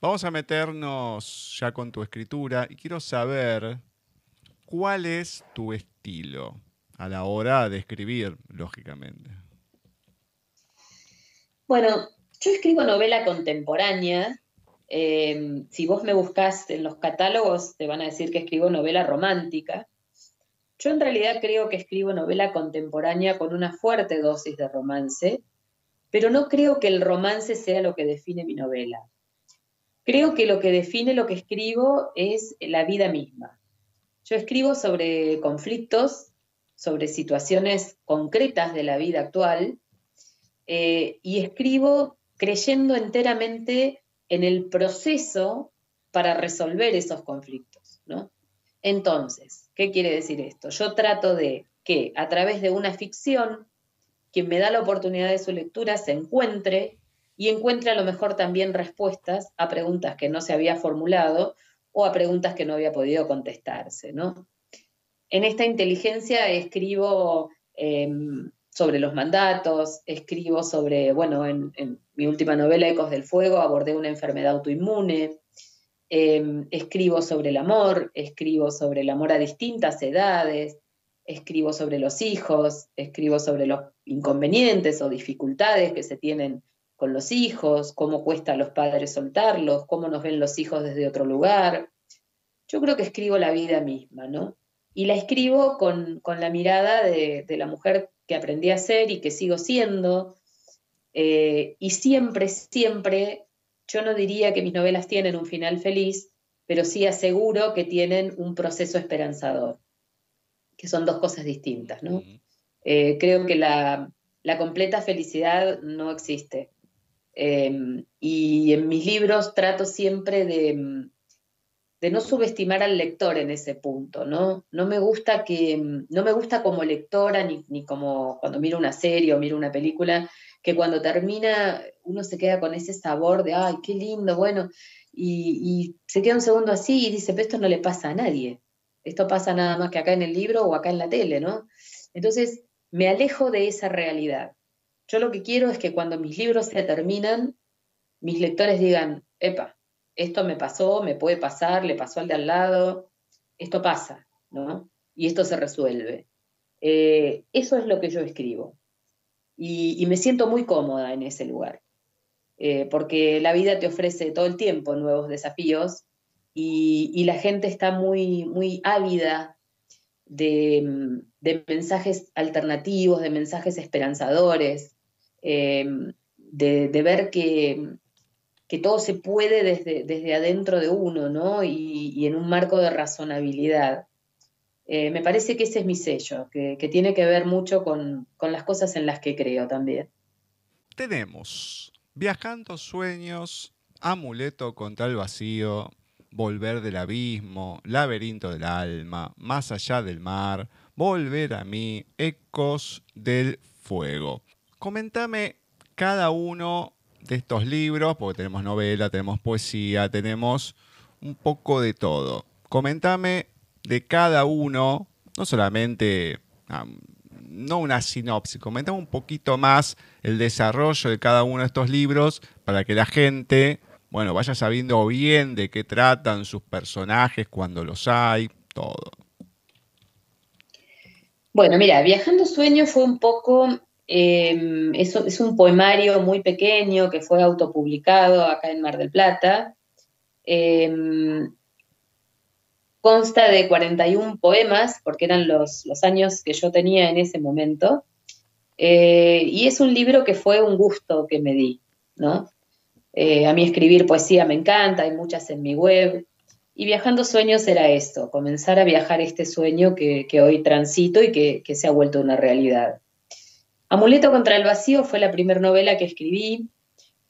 vamos a meternos ya con tu escritura y quiero saber cuál es tu estilo a la hora de escribir, lógicamente. Bueno, yo escribo novela contemporánea, Em, si vos me buscas en los catálogos, te van a decir que escribo novela romántica. Yo en realidad creo que escribo novela contemporánea con una fuerte dosis de romance, pero no creo que el romance sea lo que define mi novela. Creo que lo que define lo que escribo es la vida misma. Yo escribo sobre conflictos, sobre situaciones concretas de la vida actual, eh, y escribo creyendo enteramente en el proceso para resolver esos conflictos, ¿no? Entonces, ¿qué quiere decir esto? Yo trato de que a través de una ficción, quien me da la oportunidad de su lectura se encuentre y encuentre a lo mejor también respuestas a preguntas que no se había formulado o a preguntas que no había podido contestarse, ¿no? En esta inteligencia escribo em, sobre los mandatos, escribo sobre, bueno, en, mi última novela, Ecos del Fuego, abordé una enfermedad autoinmune, em, escribo sobre el amor, escribo sobre el amor a distintas edades, escribo sobre los hijos, escribo sobre los inconvenientes o dificultades que se tienen con los hijos, cómo cuesta a los padres soltarlos, cómo nos ven los hijos desde otro lugar. Yo creo que escribo la vida misma, ¿no? Y la escribo con, la mirada de la mujer que aprendí a ser y que sigo siendo. Eh, y siempre, siempre, yo no diría que mis novelas tienen un final feliz, pero sí aseguro que tienen un proceso esperanzador, que son dos cosas distintas, ¿no? Eh, creo que la, completa felicidad no existe. Em, y en mis libros trato siempre de, de, no subestimar al lector en ese punto, ¿no? No me gusta que, no me gusta como lectora, ni, ni como cuando miro una serie o miro una película, que cuando termina uno se queda con ese sabor de, ay, qué lindo, bueno, y, se queda un segundo así y dice, pero esto no le pasa a nadie. Esto pasa nada más que acá en el libro o acá en la tele, ¿no? Entonces, me alejo de esa realidad. Yo lo que quiero es que cuando mis libros se terminan, mis lectores digan, epa, esto me pasó, me puede pasar, le pasó al de al lado, esto pasa, ¿no? Y esto se resuelve. Eh, eso es lo que yo escribo. y me siento muy cómoda en ese lugar. Eh, porque la vida te ofrece todo el tiempo nuevos desafíos y, la gente está muy, muy ávida de, mensajes alternativos, de mensajes esperanzadores, eh, de, ver que, todo se puede desde, desde adentro de uno, ¿no? Y, en un marco de razonabilidad. Eh, me parece que ese es mi sello, que, tiene que ver mucho con, con las cosas en las que creo también. Tenemos Viajando sueños, amuleto contra el vacío, volver del abismo, laberinto del alma, más allá del mar, volver a mí, ecos del fuego. Comentame cada uno de estos libros, porque tenemos novela, tenemos poesía, tenemos un poco de todo. Comentame de cada uno, no solamente no una sinopsis, comentamos un poquito más el desarrollo de cada uno de estos libros para que la gente, bueno, vaya sabiendo bien de qué tratan sus personajes cuando los hay, todo. Bueno, mira, Viajando Sueño fue un poco, eh, es, un poemario muy pequeño que fue autopublicado acá en Mar del Plata. Em, consta de 41 poemas, porque eran los, años que yo tenía en ese momento, eh, y es un libro que fue un gusto que me di, ¿no? Eh, a mí escribir poesía me encanta, hay muchas en mi web, y Viajando Sueños era esto, comenzar a viajar este sueño que, hoy transito y que, se ha vuelto una realidad. Amuleto contra el vacío fue la primera novela que escribí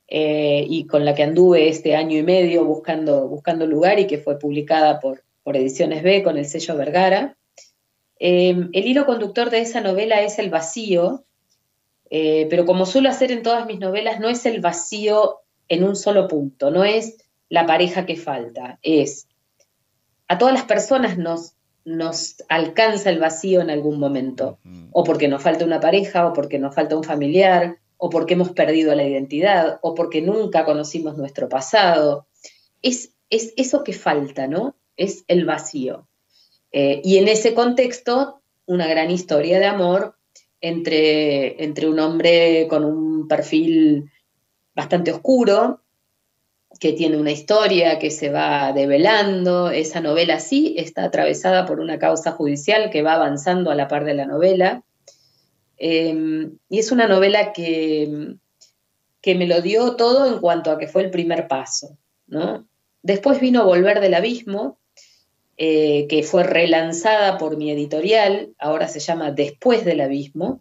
eh, y con la que anduve este año y medio buscando, buscando lugar y que fue publicada por, por Ediciones B con el sello Vergara. Em, el hilo conductor de esa novela es el vacío, eh, pero como suelo hacer en todas mis novelas, no es el vacío en un solo punto, no es la pareja que falta, es a todas las personas nos, nos alcanza el vacío en algún momento, o porque nos falta una pareja, o porque nos falta un familiar, o porque hemos perdido la identidad, o porque nunca conocimos nuestro pasado. Es, es eso que falta, ¿no? es el vacío. Eh, y en ese contexto, una gran historia de amor entre, entre un hombre con un perfil bastante oscuro, que tiene una historia que se va develando. Esa novela sí está atravesada por una causa judicial que va avanzando a la par de la novela. Em, y es una novela que, que me lo dio todo en cuanto a que fue el primer paso. ¿no? Después vino Volver del Abismo, eh, que fue relanzada por mi editorial, ahora se llama Después del Abismo.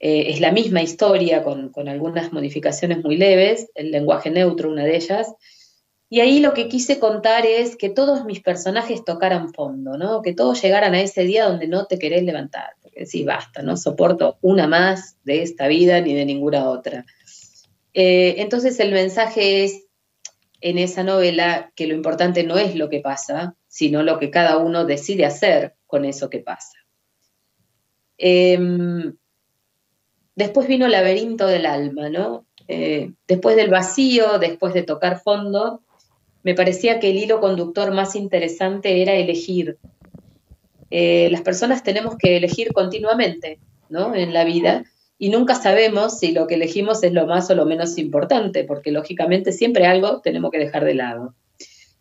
Eh, es la misma historia con, algunas modificaciones muy leves, el lenguaje neutro, una de ellas. Y ahí lo que quise contar es que todos mis personajes tocaran fondo, ¿no? que todos llegaran a ese día donde no te querés levantar. Porque basta, no soporto una más de esta vida ni de ninguna otra. Eh, entonces el mensaje es en esa novela que lo importante no es lo que pasa, sino lo que cada uno decide hacer con eso que pasa. Em, después vino el laberinto del alma, ¿no? Eh, después del vacío, después de tocar fondo, me parecía que el hilo conductor más interesante era elegir. Eh, las personas tenemos que elegir continuamente, ¿no? En la vida y nunca sabemos si lo que elegimos es lo más o lo menos importante, porque lógicamente siempre algo tenemos que dejar de lado.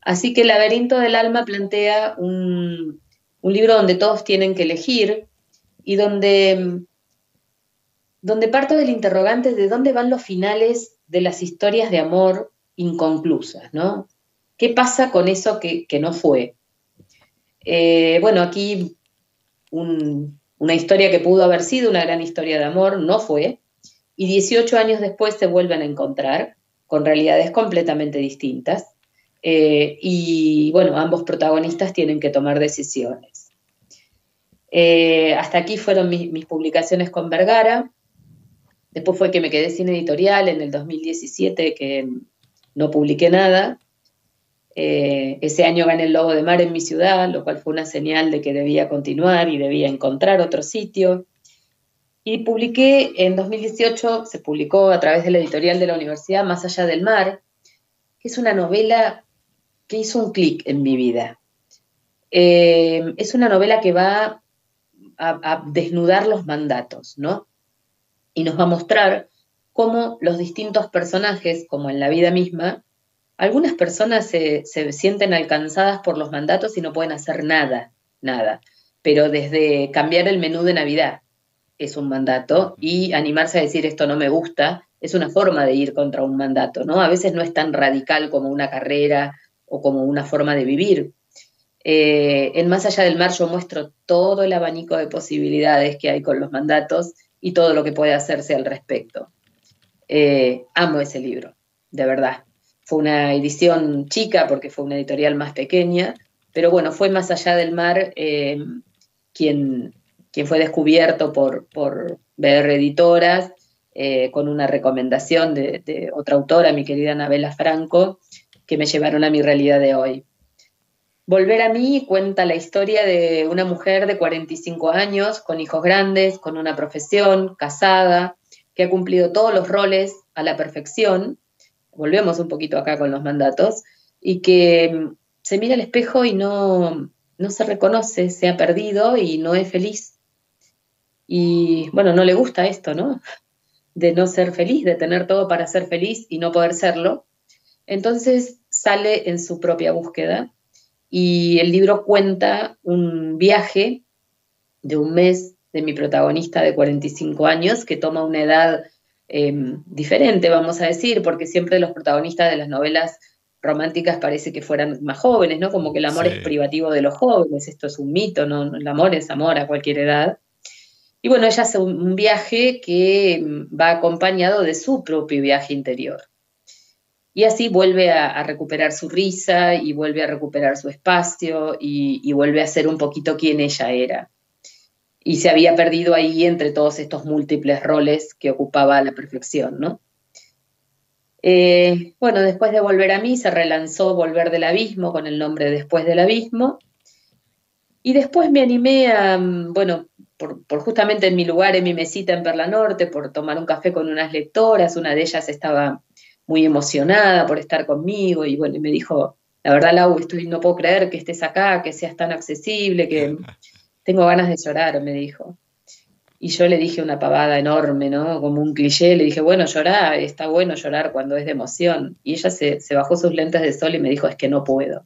Así que el laberinto del alma plantea un, libro donde todos tienen que elegir y donde, donde parto del interrogante de dónde van los finales de las historias de amor inconclusas, ¿no? ¿Qué pasa con eso que, no fue? Eh, bueno, aquí un, Una historia que pudo haber sido una gran historia de amor, no fue, y 18 años después se vuelven a encontrar con realidades completamente distintas. Eh, y bueno, ambos protagonistas tienen que tomar decisiones. Eh, hasta aquí fueron mis, publicaciones con Vergara. Después fue que me quedé sin editorial en el 2017, que no publiqué nada. Eh, ese año gané el Lobo de Mar en mi ciudad, lo cual fue una señal de que debía continuar y debía encontrar otro sitio. Y publiqué en 2018, se publicó a través de la editorial de la universidad Más allá del mar, que es una novela que hizo un clic en mi vida. Eh, es una novela que va a, desnudar los mandatos, ¿no? Y nos va a mostrar cómo los distintos personajes, como en la vida misma, algunas personas se, se, sienten alcanzadas por los mandatos y no pueden hacer nada, nada. Pero desde cambiar el menú de Navidad, es un mandato y animarse a decir esto no me gusta es una forma de ir contra un mandato, ¿no? A veces no es tan radical como una carrera o como una forma de vivir. Eh, en Más allá del mar yo muestro todo el abanico de posibilidades que hay con los mandatos y todo lo que puede hacerse al respecto. Eh, amo ese libro, de verdad. Fue una edición chica porque fue una editorial más pequeña, pero bueno, fue Más allá del mar eh, quien, quien fue descubierto por, por BR Editoras, eh, con una recomendación de, otra autora, mi querida Anabela Franco, que me llevaron a mi realidad de hoy. Volver a mí cuenta la historia de una mujer de 45 años, con hijos grandes, con una profesión, casada, que ha cumplido todos los roles a la perfección, volvemos un poquito acá con los mandatos, y que mm, se mira al espejo y no, no se reconoce, se ha perdido y no es feliz. Y bueno, no le gusta esto, ¿no? De no ser feliz, de tener todo para ser feliz y no poder serlo. Entonces sale en su propia búsqueda y el libro cuenta un viaje de un mes de mi protagonista de 45 años que toma una edad em, diferente, vamos a decir, porque siempre los protagonistas de las novelas románticas parece que fueran más jóvenes, ¿no? Como que el amor es privativo de los jóvenes, esto es un mito, ¿no? El amor es amor a cualquier edad. Y bueno, ella hace un viaje que mm, va acompañado de su propio viaje interior. Y así vuelve a, recuperar su risa y vuelve a recuperar su espacio y, vuelve a ser un poquito quien ella era. Y se había perdido ahí entre todos estos múltiples roles que ocupaba a la perfección, ¿no? Eh, bueno, después de Volver a mí se relanzó Volver del Abismo con el nombre Después del Abismo. Y después me animé a, mm, bueno, por, justamente en mi lugar, en mi mesita en Perla Norte, por tomar un café con unas lectoras, una de ellas estaba muy emocionada por estar conmigo y bueno, me dijo, la verdad Lau, estoy, no puedo creer que estés acá, que seas tan accesible, que *laughs* tengo ganas de llorar, me dijo. Y yo le dije una pavada enorme, ¿no? Como un cliché, le dije, bueno, llorar, está bueno llorar cuando es de emoción. Y ella se, se bajó sus lentes de sol y me dijo, es que no puedo.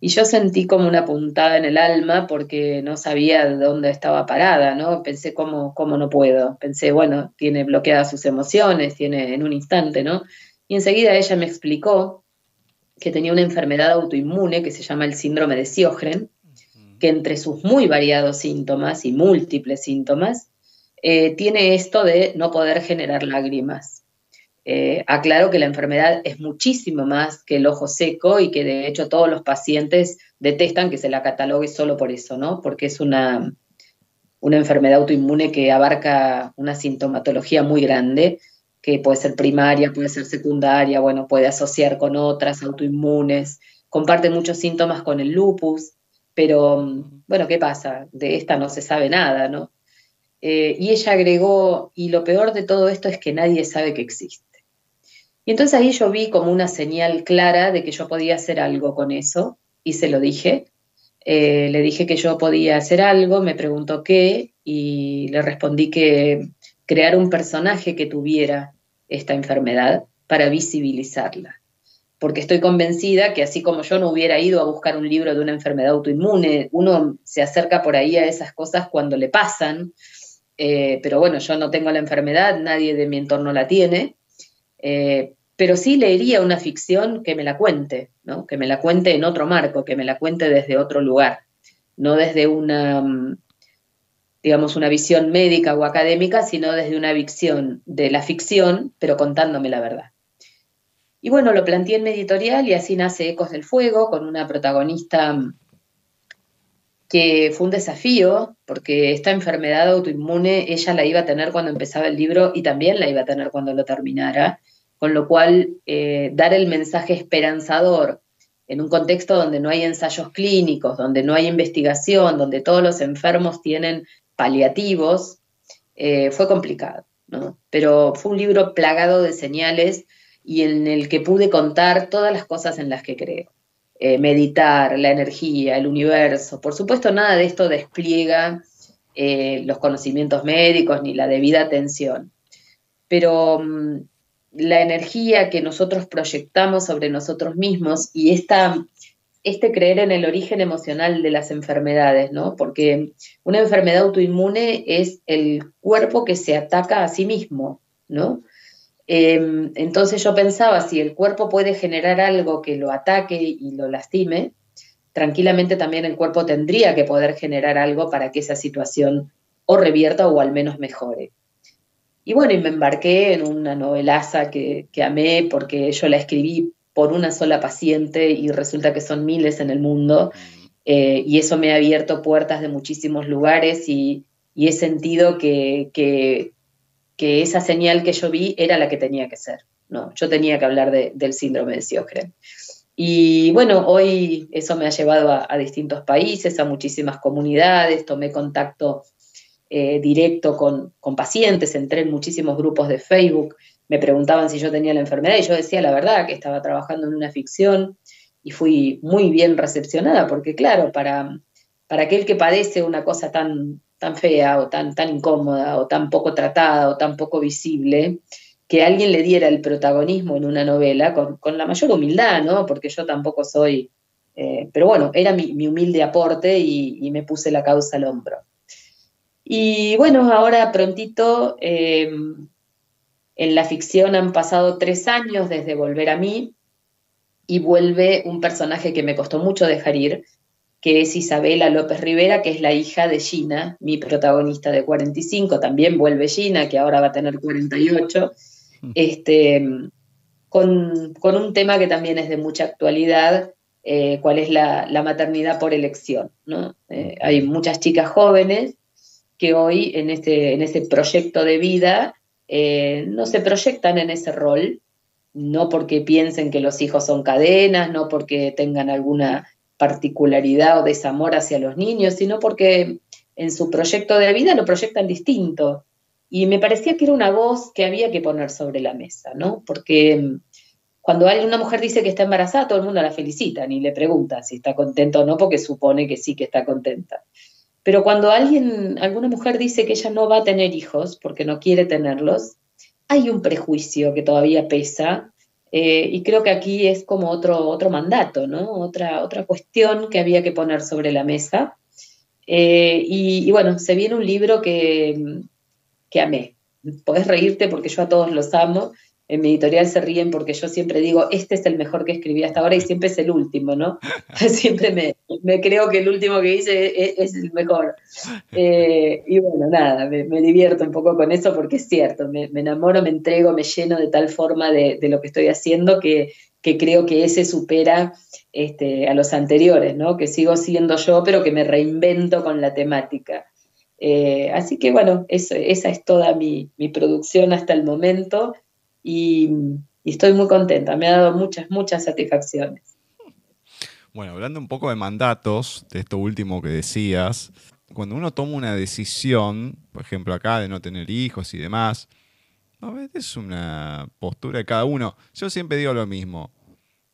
Y yo sentí como una puntada en el alma porque no sabía de dónde estaba parada, ¿no? Pensé, ¿cómo, cómo no puedo? Pensé, bueno, tiene bloqueadas sus emociones, tiene en un instante, ¿no? Y enseguida ella me explicó que tenía una enfermedad autoinmune que se llama el síndrome de Sjögren, que entre sus muy variados síntomas y múltiples síntomas, eh, tiene esto de no poder generar lágrimas. Eh, aclaro que la enfermedad es muchísimo más que el ojo seco y que de hecho todos los pacientes detestan que se la catalogue solo por eso, ¿no? Porque es una, una enfermedad autoinmune que abarca una sintomatología muy grande, que puede ser primaria, puede ser secundaria, bueno, puede asociar con otras autoinmunes, comparte muchos síntomas con el lupus, pero bueno, ¿qué pasa? De esta no se sabe nada, ¿no? Eh, y ella agregó, y lo peor de todo esto es que nadie sabe que existe. Y entonces ahí yo vi como una señal clara de que yo podía hacer algo con eso y se lo dije. Eh, le dije que yo podía hacer algo, me preguntó qué y le respondí que crear un personaje que tuviera esta enfermedad para visibilizarla. Porque estoy convencida que así como yo no hubiera ido a buscar un libro de una enfermedad autoinmune, uno se acerca por ahí a esas cosas cuando le pasan, eh, pero bueno, yo no tengo la enfermedad, nadie de mi entorno la tiene, eh, pero sí leería una ficción que me la cuente, ¿no? que me la cuente en otro marco, que me la cuente desde otro lugar, no desde una, mm, digamos, una visión médica o académica, sino desde una visión de la ficción, pero contándome la verdad. Y bueno, lo planteé en mi editorial y así nace Ecos del Fuego, con una protagonista que fue un desafío, porque esta enfermedad autoinmune ella la iba a tener cuando empezaba el libro y también la iba a tener cuando lo terminara, con lo cual eh, dar el mensaje esperanzador en un contexto donde no hay ensayos clínicos, donde no hay investigación, donde todos los enfermos tienen paliativos, eh, fue complicado, Pero fue un libro plagado de señales y en el que pude contar todas las cosas en las que creo. Eh, meditar, la energía, el universo. Por supuesto, nada de esto despliega eh, los conocimientos médicos ni la debida atención, pero mm, la energía que nosotros proyectamos sobre nosotros mismos y esta, este creer en el origen emocional de las enfermedades, ¿no? Porque una enfermedad autoinmune es el cuerpo que se ataca a sí mismo, ¿no? Em, entonces yo pensaba, si el cuerpo puede generar algo que lo ataque y lo lastime, tranquilamente también el cuerpo tendría que poder generar algo para que esa situación o revierta o al menos mejore. Y bueno, y me embarqué en una novelaza que, amé porque yo la escribí por una sola paciente y resulta que son miles en el mundo. Eh, y eso me ha abierto puertas de muchísimos lugares y, he sentido que, que esa señal que yo vi era la que tenía que ser. No, yo tenía que hablar del síndrome de Sjögren. Y bueno, hoy eso me ha llevado a, distintos países, a muchísimas comunidades, tomé contacto eh, directo con, con, pacientes, entré en muchísimos grupos de Facebook, me preguntaban si yo tenía la enfermedad y yo decía la verdad, que estaba trabajando en una ficción y fui muy bien recepcionada, porque claro, para, para aquel que padece una cosa tan, tan fea o tan, tan incómoda o tan poco tratada o tan poco visible, que alguien le diera el protagonismo en una novela con, la mayor humildad, ¿no? Porque yo tampoco soy, eh, pero bueno, era mi, humilde aporte y, me puse la causa al hombro. Y bueno, ahora prontito, em, en la ficción han pasado tres años desde Volver a mí y vuelve un personaje que me costó mucho dejar ir, que es Isabela López Rivera, que es la hija de Gina, mi protagonista de 45, también vuelve Gina, que ahora va a tener 48, mm. este, con, un tema que también es de mucha actualidad, eh, cuál es la, maternidad por elección. ¿no? Eh, hay muchas chicas jóvenes que hoy en este, en este proyecto de vida eh, no se proyectan en ese rol, no porque piensen que los hijos son cadenas, no porque tengan alguna particularidad o desamor hacia los niños, sino porque en su proyecto de vida lo proyectan distinto. Y me parecía que era una voz que había que poner sobre la mesa, ¿no? Porque mm, cuando una mujer dice que está embarazada, todo el mundo la felicita, ni le pregunta si está contenta o no, porque supone que sí que está contenta. Pero cuando alguien, alguna mujer dice que ella no va a tener hijos porque no quiere tenerlos, hay un prejuicio que todavía pesa eh, y creo que aquí es como otro, otro mandato, ¿no? Otra, otra cuestión que había que poner sobre la mesa. Eh, y, bueno, se viene un libro que, que amé. Podés reírte porque yo a todos los amo en mi editorial se ríen porque yo siempre digo, este es el mejor que escribí hasta ahora y siempre es el último, ¿no? *laughs* *laughs* siempre me, creo que el último que hice es, el mejor. Eh, y bueno, nada, me, divierto un poco con eso porque es cierto, me, enamoro, me entrego, me lleno de tal forma de, lo que estoy haciendo que, creo que ese supera este, a los anteriores, ¿no? Que sigo siendo yo, pero que me reinvento con la temática. Eh, así que bueno, esa es toda mi, mi producción hasta el momento y, estoy muy contenta, me ha dado muchas, muchas satisfacciones. Bueno, hablando un poco de mandatos, de esto último que decías, cuando uno toma una decisión, por ejemplo acá de no tener hijos y demás, es una postura de cada uno. Yo siempre digo lo mismo.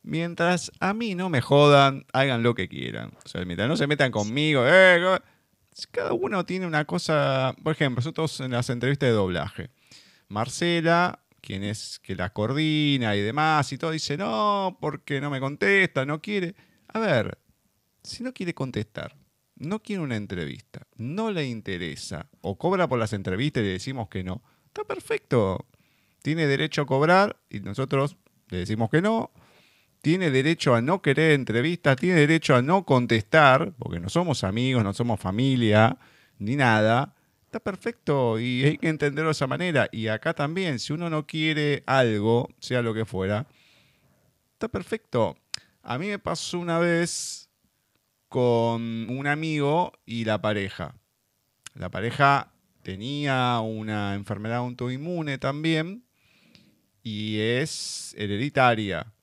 Mientras a mí no me jodan, hagan lo que quieran. O sea, mientras no se metan conmigo, eh, cada uno tiene una cosa. Por ejemplo, nosotros en las entrevistas de doblaje. Marcela quien es que la coordina y demás, y todo dice, no, porque no me contesta, no quiere. A ver, si no quiere contestar, no quiere una entrevista, no le interesa, o cobra por las entrevistas y le decimos que no, está perfecto. Tiene derecho a cobrar y nosotros le decimos que no. Tiene derecho a no querer entrevistas, tiene derecho a no contestar, porque no somos amigos, no somos familia, ni nada. Está perfecto y hay que entenderlo de esa manera. Y acá también, si uno no quiere algo, sea lo que fuera, está perfecto. A mí me pasó una vez con un amigo y la pareja. La pareja tenía una enfermedad autoinmune también y es hereditaria.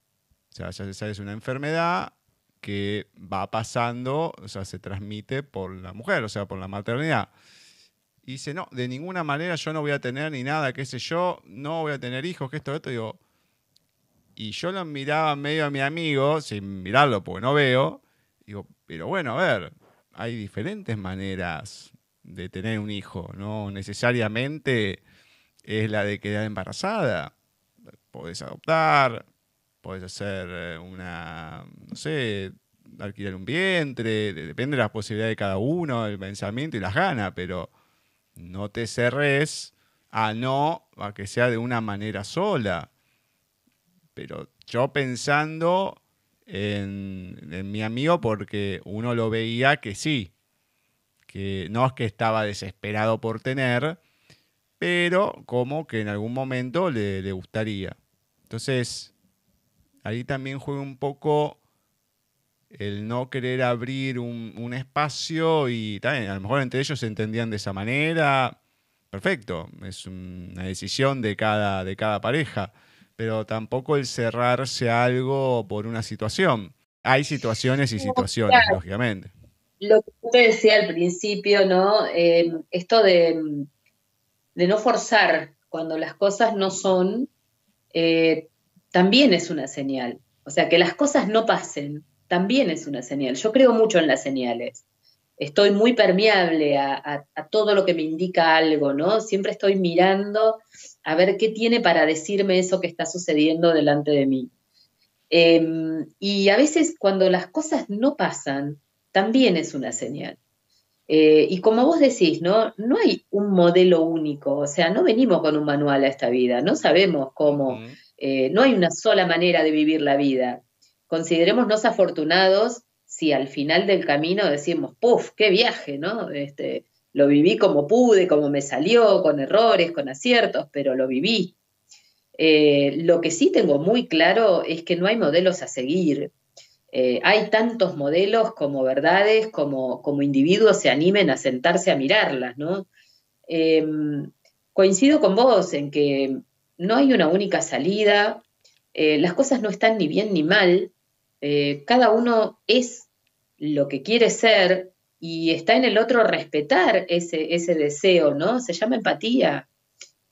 O sea, ya se es una enfermedad que va pasando, o sea, se transmite por la mujer, o sea, por la maternidad. Y dice, no, de ninguna manera yo no voy a tener ni nada, qué sé yo, no voy a tener hijos, que esto, esto. Digo, y yo lo miraba medio a mi amigo, sin mirarlo porque no veo. Digo, pero bueno, a ver, hay diferentes maneras de tener un hijo, no necesariamente es la de quedar embarazada. Podés adoptar, podés hacer eh, una, no sé, alquilar un vientre, depende de las posibilidades de cada uno, el pensamiento y las ganas, pero no te cerres a no, a que sea de una manera sola. Pero yo pensando en, mi amigo porque uno lo veía que sí, que no es que estaba desesperado por tener, pero como que en algún momento le, gustaría. Entonces, ahí también juega un poco el no querer abrir un, espacio y también a lo mejor entre ellos se entendían de esa manera. Perfecto, es una decisión de cada, de cada pareja, pero tampoco el cerrarse a algo por una situación. Hay situaciones y situaciones, lógicamente. Lo que te decía al principio, ¿no? Eh, esto de, de, no forzar cuando las cosas no son, eh, también es una señal. O sea, que las cosas no pasen también es una señal. Yo creo mucho en las señales. Estoy muy permeable a, todo lo que me indica algo, ¿no? Siempre estoy mirando a ver qué tiene para decirme eso que está sucediendo delante de mí. Em, y a veces cuando las cosas no pasan, también es una señal. Eh, y como vos decís, ¿no? No hay un modelo único, o sea, no venimos con un manual a esta vida, no sabemos cómo, eh, no hay una sola manera de vivir la vida considerémonos afortunados si al final del camino decimos, puff, qué viaje, ¿no? Este, lo viví como pude, como me salió, con errores, con aciertos, pero lo viví. Eh, lo que sí tengo muy claro es que no hay modelos a seguir. Eh, hay tantos modelos como verdades, como, como individuos se animen a sentarse a mirarlas, ¿no? Em, coincido con vos en que no hay una única salida, eh, las cosas no están ni bien ni mal, eh, cada uno es lo que quiere ser y está en el otro respetar ese, ese deseo, ¿no? Se llama empatía.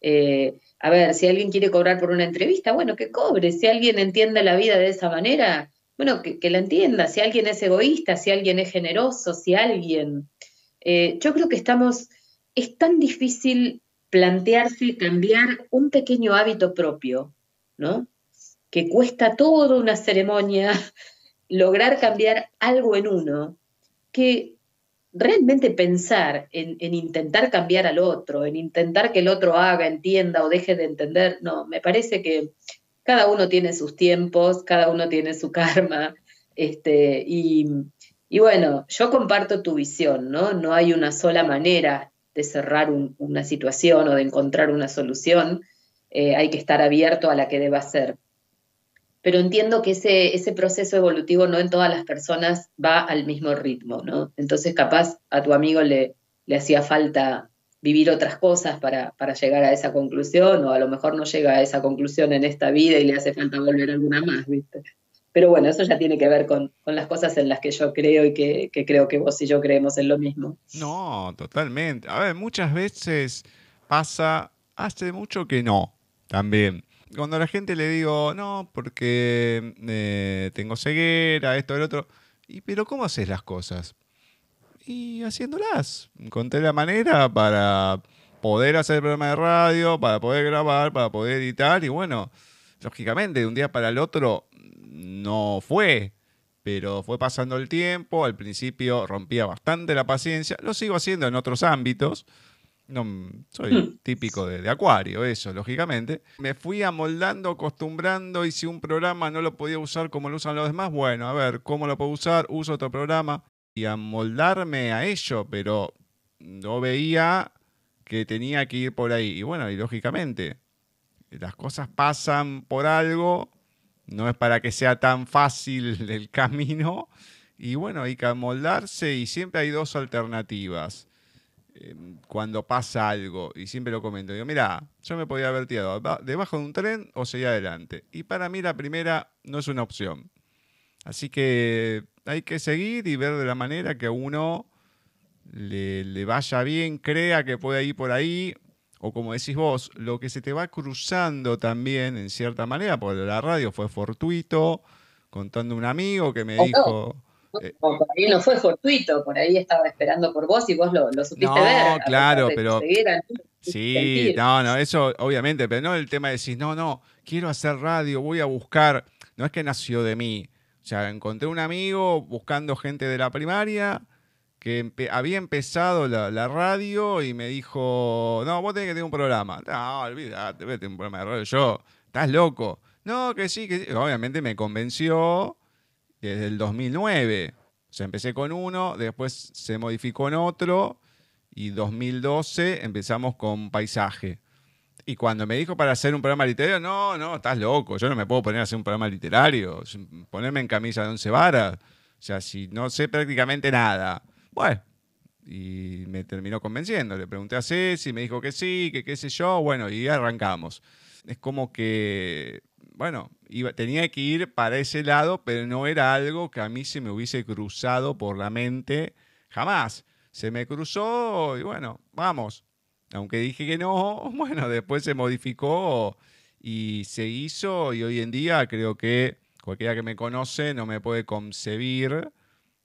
Eh, a ver, si alguien quiere cobrar por una entrevista, bueno, que cobre. Si alguien entiende la vida de esa manera, bueno, que, la entienda. Si alguien es egoísta, si alguien es generoso, si alguien... Eh, yo creo que estamos... Es tan difícil plantearse cambiar un pequeño hábito propio, ¿no? Que cuesta toda una ceremonia *laughs* lograr cambiar algo en uno, que realmente pensar en, intentar cambiar al otro, en intentar que el otro haga, entienda o deje de entender, no, me parece que cada uno tiene sus tiempos, cada uno tiene su *laughs* karma, este, y, bueno, yo comparto tu visión, ¿no? No hay una sola manera de cerrar una situación o de encontrar una solución, eh, hay que estar abierto a la que deba ser pero entiendo que ese, ese proceso evolutivo no en todas las personas va al mismo ritmo, ¿no? Entonces capaz a tu amigo le, le hacía falta vivir otras cosas para, para, llegar a esa conclusión, o a lo mejor no llega a esa conclusión en esta vida y le hace falta volver alguna más, ¿viste? Pero bueno, eso ya tiene que ver con, con las cosas en las que yo creo y que, que, creo que vos y yo creemos en lo mismo. No, totalmente. A ver, muchas veces pasa, hace mucho que no, también cuando a la gente le digo, no, porque eh, tengo ceguera, esto, el otro, y, pero ¿cómo haces las cosas? Y haciéndolas. Encontré la manera para poder hacer el programa de radio, para poder grabar, para poder editar, y bueno, lógicamente, de un día para el otro no fue, pero fue pasando el tiempo, al principio rompía bastante la paciencia, lo sigo haciendo en otros ámbitos, no, soy hmm. típico de, Acuario, eso, lógicamente. Me fui amoldando, acostumbrando, y si un programa no lo podía usar como lo usan los demás, bueno, a ver, ¿cómo lo puedo usar? Uso otro programa y amoldarme a ello, pero no veía que tenía que ir por ahí. Y bueno, y lógicamente, las cosas pasan por algo, no es para que sea tan fácil *laughs* el camino, y bueno, hay que amoldarse y siempre hay dos alternativas em, cuando pasa algo, y siempre lo comento, digo, mira, yo me podía haber tirado debajo de un tren o seguir adelante. Y para mí la primera no es una opción. Así que hay que seguir y ver de la manera que a uno le, le vaya bien, crea que puede ir por ahí, o como decís vos, lo que se te va cruzando también en cierta manera, porque la radio fue fortuito, contando un amigo que me dijo... Eh, por ahí no fue fortuito, por ahí estaba esperando por vos y vos lo, supiste ver. No, claro, pero... Sí, no, no, eso obviamente, pero no el tema de decir, no, no, quiero hacer radio, voy a buscar, no es que nació de mí, o sea, encontré un amigo buscando gente de la primaria que había empezado la, radio y me dijo, no, vos tenés que tener un programa. No, olvídate, vete un programa de radio. Yo, estás loco. No, que sí, que sí. Obviamente me convenció desde el 2009. O sea, empecé con uno, después se modificó en otro y 2012 empezamos con paisaje. Y cuando me dijo para hacer un programa literario, no, no, estás loco, yo no me puedo poner a hacer un programa literario, ponerme en camisa de once varas. O sea, si no sé prácticamente nada, bueno, y me terminó convenciendo. Le pregunté a Ceci, me dijo que sí, que qué sé yo, bueno, y arrancamos. Es como que, bueno, tenía que ir para ese lado, pero no era algo que a mí se me hubiese cruzado por la mente jamás. Se me cruzó y bueno, vamos. Aunque dije que no, *laughs* bueno, después se modificó y se hizo y hoy en día creo que cualquiera que me conoce no me puede concebir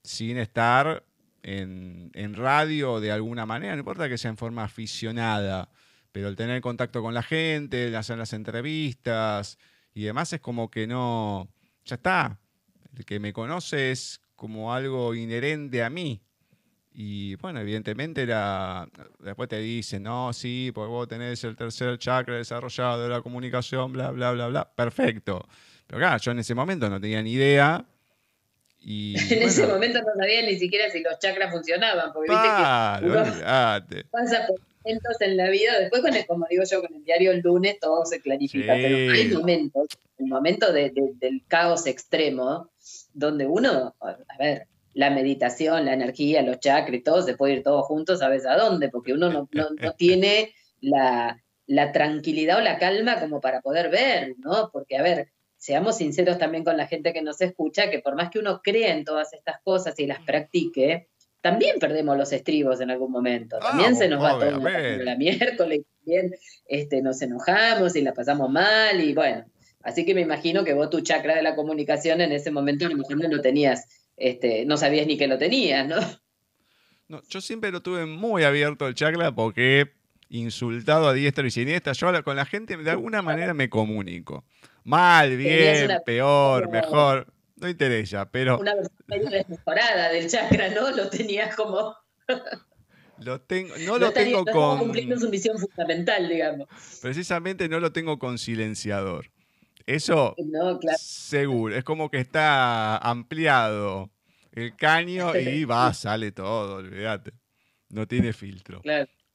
sin estar en, radio de alguna manera, no importa que sea en forma aficionada, pero el tener contacto con la gente, el hacer las entrevistas y demás es como que no, ya está, el que me conoce es como algo inherente a mí. Y bueno, evidentemente era, después te dicen, no, sí, porque vos tenés el tercer chakra desarrollado de la comunicación, bla, bla, bla, bla, perfecto. Pero claro, yo en ese momento no tenía ni idea *laughs* en ese momento no sabía ni siquiera si los chakras funcionaban, porque viste que pasa por momentos en la vida, después con el, como digo yo, con el diario el lunes todo se clarifica, pero hay momentos, el momento del caos extremo, donde uno, a ver, la meditación, la energía, los chakras todo, se puede ir todos juntos, ¿sabes a dónde? Porque uno no, no, *laughs* tiene la, la tranquilidad o la calma como para poder ver, ¿no? Porque, a ver, seamos sinceros también con la gente que nos escucha, que por más que uno crea en todas estas cosas y las practique, también perdemos los estribos en algún momento. Ah, también se nos va todo la miércoles, también este, nos enojamos y la pasamos mal y bueno. Así que me imagino que vos tu chakra de la comunicación en ese momento a lo mejor no lo tenías, este, no sabías ni que lo tenías, ¿no? No, yo siempre lo tuve muy abierto el chakra porque he insultado a diestra y siniestra. Yo con la gente de alguna manera me comunico. Mal, bien, peor, *laughs* mejor. No interesa, pero. Una versión medio desmejorada del chakra, ¿no? Lo tenías como. *laughs* Lo tengo, no, lo tengo con. cumpliendo su misión fundamental, digamos. Precisamente no lo tengo con silenciador. Eso, seguro. Es como que está ampliado el caño y *laughs* va, sale todo, olvídate. No tiene filtro.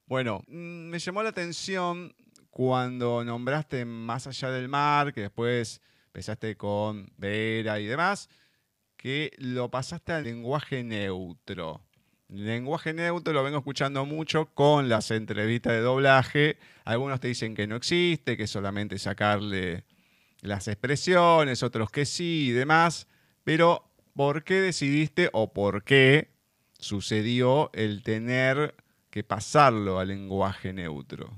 Bueno, mm, me llamó la atención cuando nombraste Más allá del mar, que después empezaste con Vera y demás, que lo pasaste al lenguaje neutro. Lenguaje neutro lo vengo escuchando mucho con las entrevistas de doblaje. Algunos te dicen que no existe, que solamente sacarle las expresiones, otros que sí y demás. Pero, ¿por qué decidiste o por qué sucedió el tener que pasarlo al lenguaje neutro?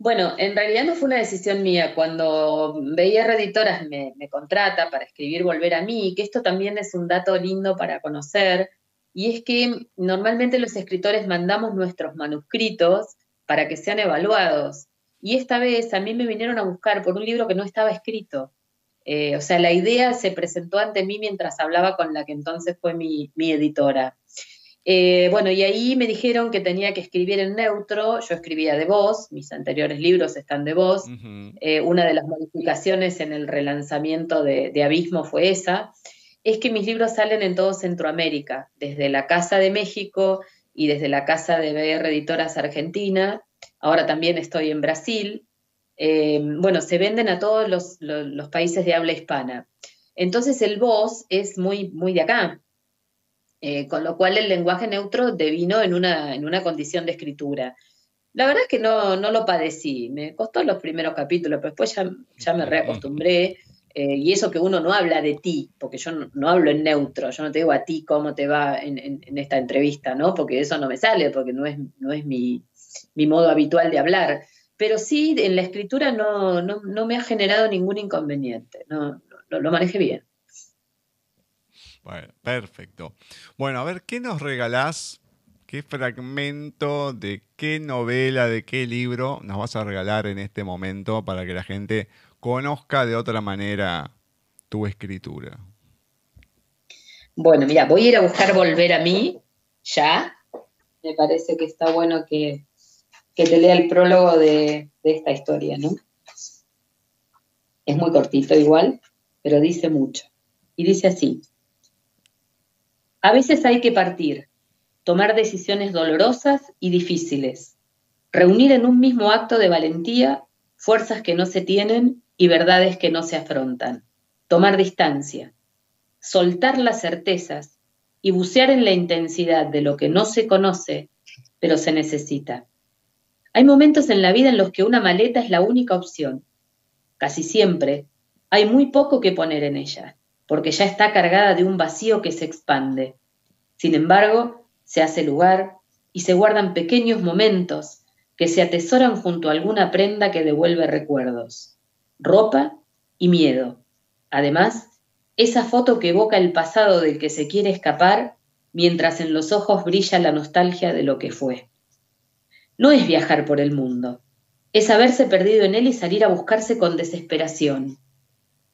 Bueno, en realidad no fue una decisión mía. Cuando veía Reditoras me, me contrata para escribir Volver a mí, que esto también es un dato lindo para conocer, y es que normalmente los escritores mandamos nuestros manuscritos para que sean evaluados. Y esta vez a mí me vinieron a buscar por un libro que no estaba escrito. Eh, o sea, la idea se presentó ante mí mientras hablaba con la que entonces fue mi editora. Eh, bueno, y ahí me dijeron que tenía que escribir en neutro, yo escribía de voz, mis anteriores libros están de voz, eh, una de las modificaciones en el relanzamiento de, Abismo fue esa, es que mis libros salen en todo Centroamérica, desde la Casa de México, y desde la casa de BR Editoras Argentina. Ahora también estoy en Brasil. Eh, bueno, se venden a todos los, países de habla hispana. Entonces el voz es muy, muy de acá, eh, con lo cual el lenguaje neutro devino en una, en una condición de escritura. La verdad es que no, no lo padecí, me costó los primeros capítulos, pero después ya, ya me reacostumbré. Eh, y eso que uno no habla de ti, porque yo no, hablo en neutro, yo no te digo a ti cómo te va en, esta entrevista, ¿no? Porque eso no me sale, porque no es, no es mi, modo habitual de hablar. Pero sí, en la escritura no, no, me ha generado ningún inconveniente, no, lo manejé bien. Perfecto. Bueno, a ver, ¿qué nos regalás? ¿Qué fragmento de qué novela, de qué libro nos vas a regalar en este momento para que la gente conozca de otra manera tu escritura? Bueno, mira, voy a ir a buscar Volver a mí, ya. Me parece que está bueno que, te lea el prólogo de, de esta historia, ¿no? Es muy cortito igual, pero dice mucho. Y dice así, a veces hay que partir, tomar decisiones dolorosas y difíciles, reunir en un mismo acto de valentía fuerzas que no se tienen y verdades que no se afrontan. Tomar distancia, soltar las certezas y bucear en la intensidad de lo que no se conoce, pero se necesita. Hay momentos en la vida en los que una maleta es la única opción. Casi siempre hay muy poco que poner en ella, porque ya está cargada de un vacío que se expande. Sin embargo, se hace lugar y se guardan pequeños momentos que se atesoran junto a alguna prenda que devuelve recuerdos ropa y miedo. Además, esa foto que evoca el pasado del que se quiere escapar mientras en los ojos brilla la nostalgia de lo que fue. No es viajar por el mundo, es haberse perdido en él y salir a buscarse con desesperación.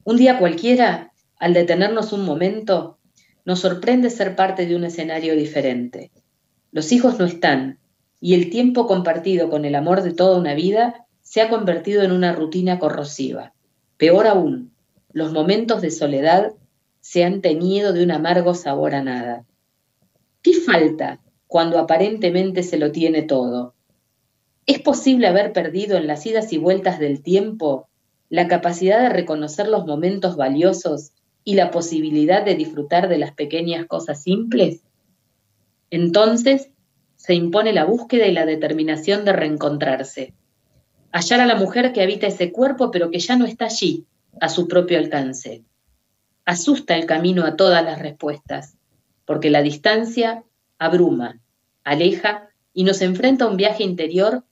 Un día cualquiera, al detenernos un momento, nos sorprende ser parte de un escenario diferente. Los hijos no están, y el tiempo compartido con el amor de toda una vida se ha convertido en una rutina corrosiva. Peor aún, los momentos de soledad se han teñido de un amargo sabor a nada. ¿Qué falta cuando aparentemente se lo tiene todo? ¿Es posible haber perdido en las idas y vueltas del tiempo la capacidad de reconocer los momentos valiosos y la posibilidad de disfrutar de las pequeñas cosas simples? Entonces se impone la búsqueda y la determinación de reencontrarse hallar a la mujer que habita ese cuerpo pero que ya no está allí, a su propio alcance. Asusta el camino a todas las respuestas, porque la distancia abruma, aleja y nos enfrenta a un viaje interior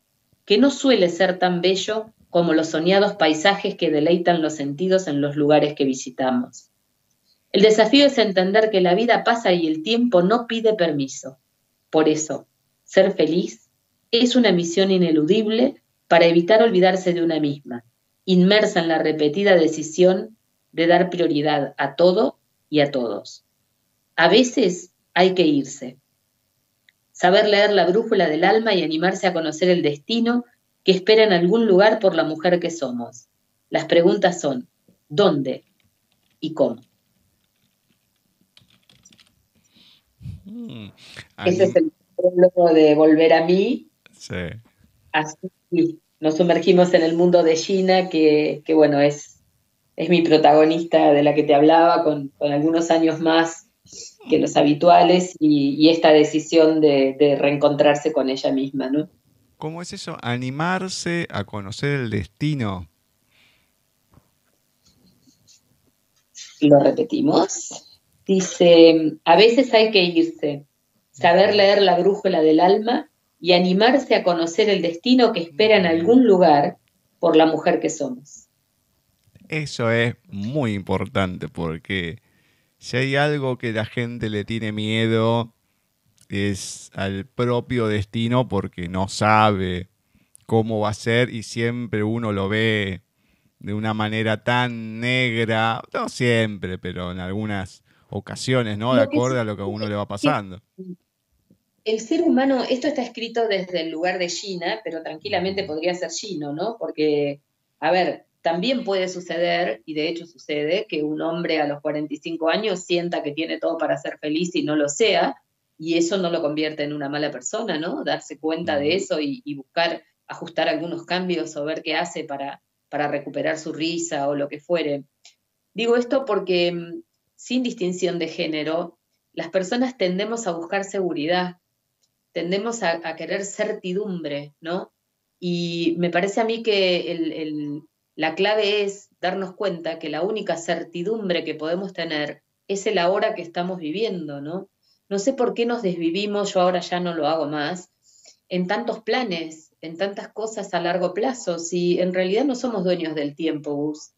que no suele ser tan bello como los soñados paisajes que deleitan los sentidos en los lugares que visitamos. El desafío es entender que la vida pasa y el tiempo no pide permiso. Por eso, ser feliz es una misión ineludible para evitar olvidarse de una misma, inmersa en la repetida decisión de dar prioridad a todo y a todos. A veces hay que irse, saber leer la brújula del alma y animarse a conocer el destino que espera en algún lugar por la mujer que somos. Las preguntas son, ¿dónde y cómo? Mm, Ese es el problema de volver a mí. Sí. Así nos sumergimos en el mundo de Gina, que, bueno, es, es mi protagonista de la que te hablaba, con, algunos años más que los habituales y, esta decisión de, reencontrarse con ella misma, ¿no? ¿Cómo es eso? Animarse a conocer el destino. Lo repetimos. Dice, a veces hay que irse, saber leer la brújula del alma y animarse a conocer el destino que espera en algún lugar por la mujer que somos. Eso es muy importante porque si hay algo que la gente le tiene miedo es al propio destino porque no sabe cómo va a ser y siempre uno lo ve de una manera tan negra, no siempre, pero en algunas ocasiones, ¿no? De acuerdo a lo que a uno le va pasando el ser humano, esto está escrito desde el lugar de Gina, pero tranquilamente podría ser Gino, ¿no? Porque, a ver, también puede suceder, y de hecho sucede, que un hombre a los 45 años sienta que tiene todo para ser feliz y no lo sea, y eso no lo convierte en una mala persona, ¿no? Darse cuenta de eso y, buscar ajustar algunos cambios o ver qué hace para, para recuperar su risa o lo que fuere. Digo esto porque mm, sin distinción de género, las personas tendemos a buscar seguridad, tendemos a, querer certidumbre, ¿no? Y me parece a mí que la clave es darnos cuenta que la única certidumbre que podemos tener es el ahora que estamos viviendo, ¿no? No sé por qué nos desvivimos, yo ahora ya no lo hago más, en tantos planes, en tantas cosas a largo plazo, si en realidad no somos dueños del tiempo, Gus.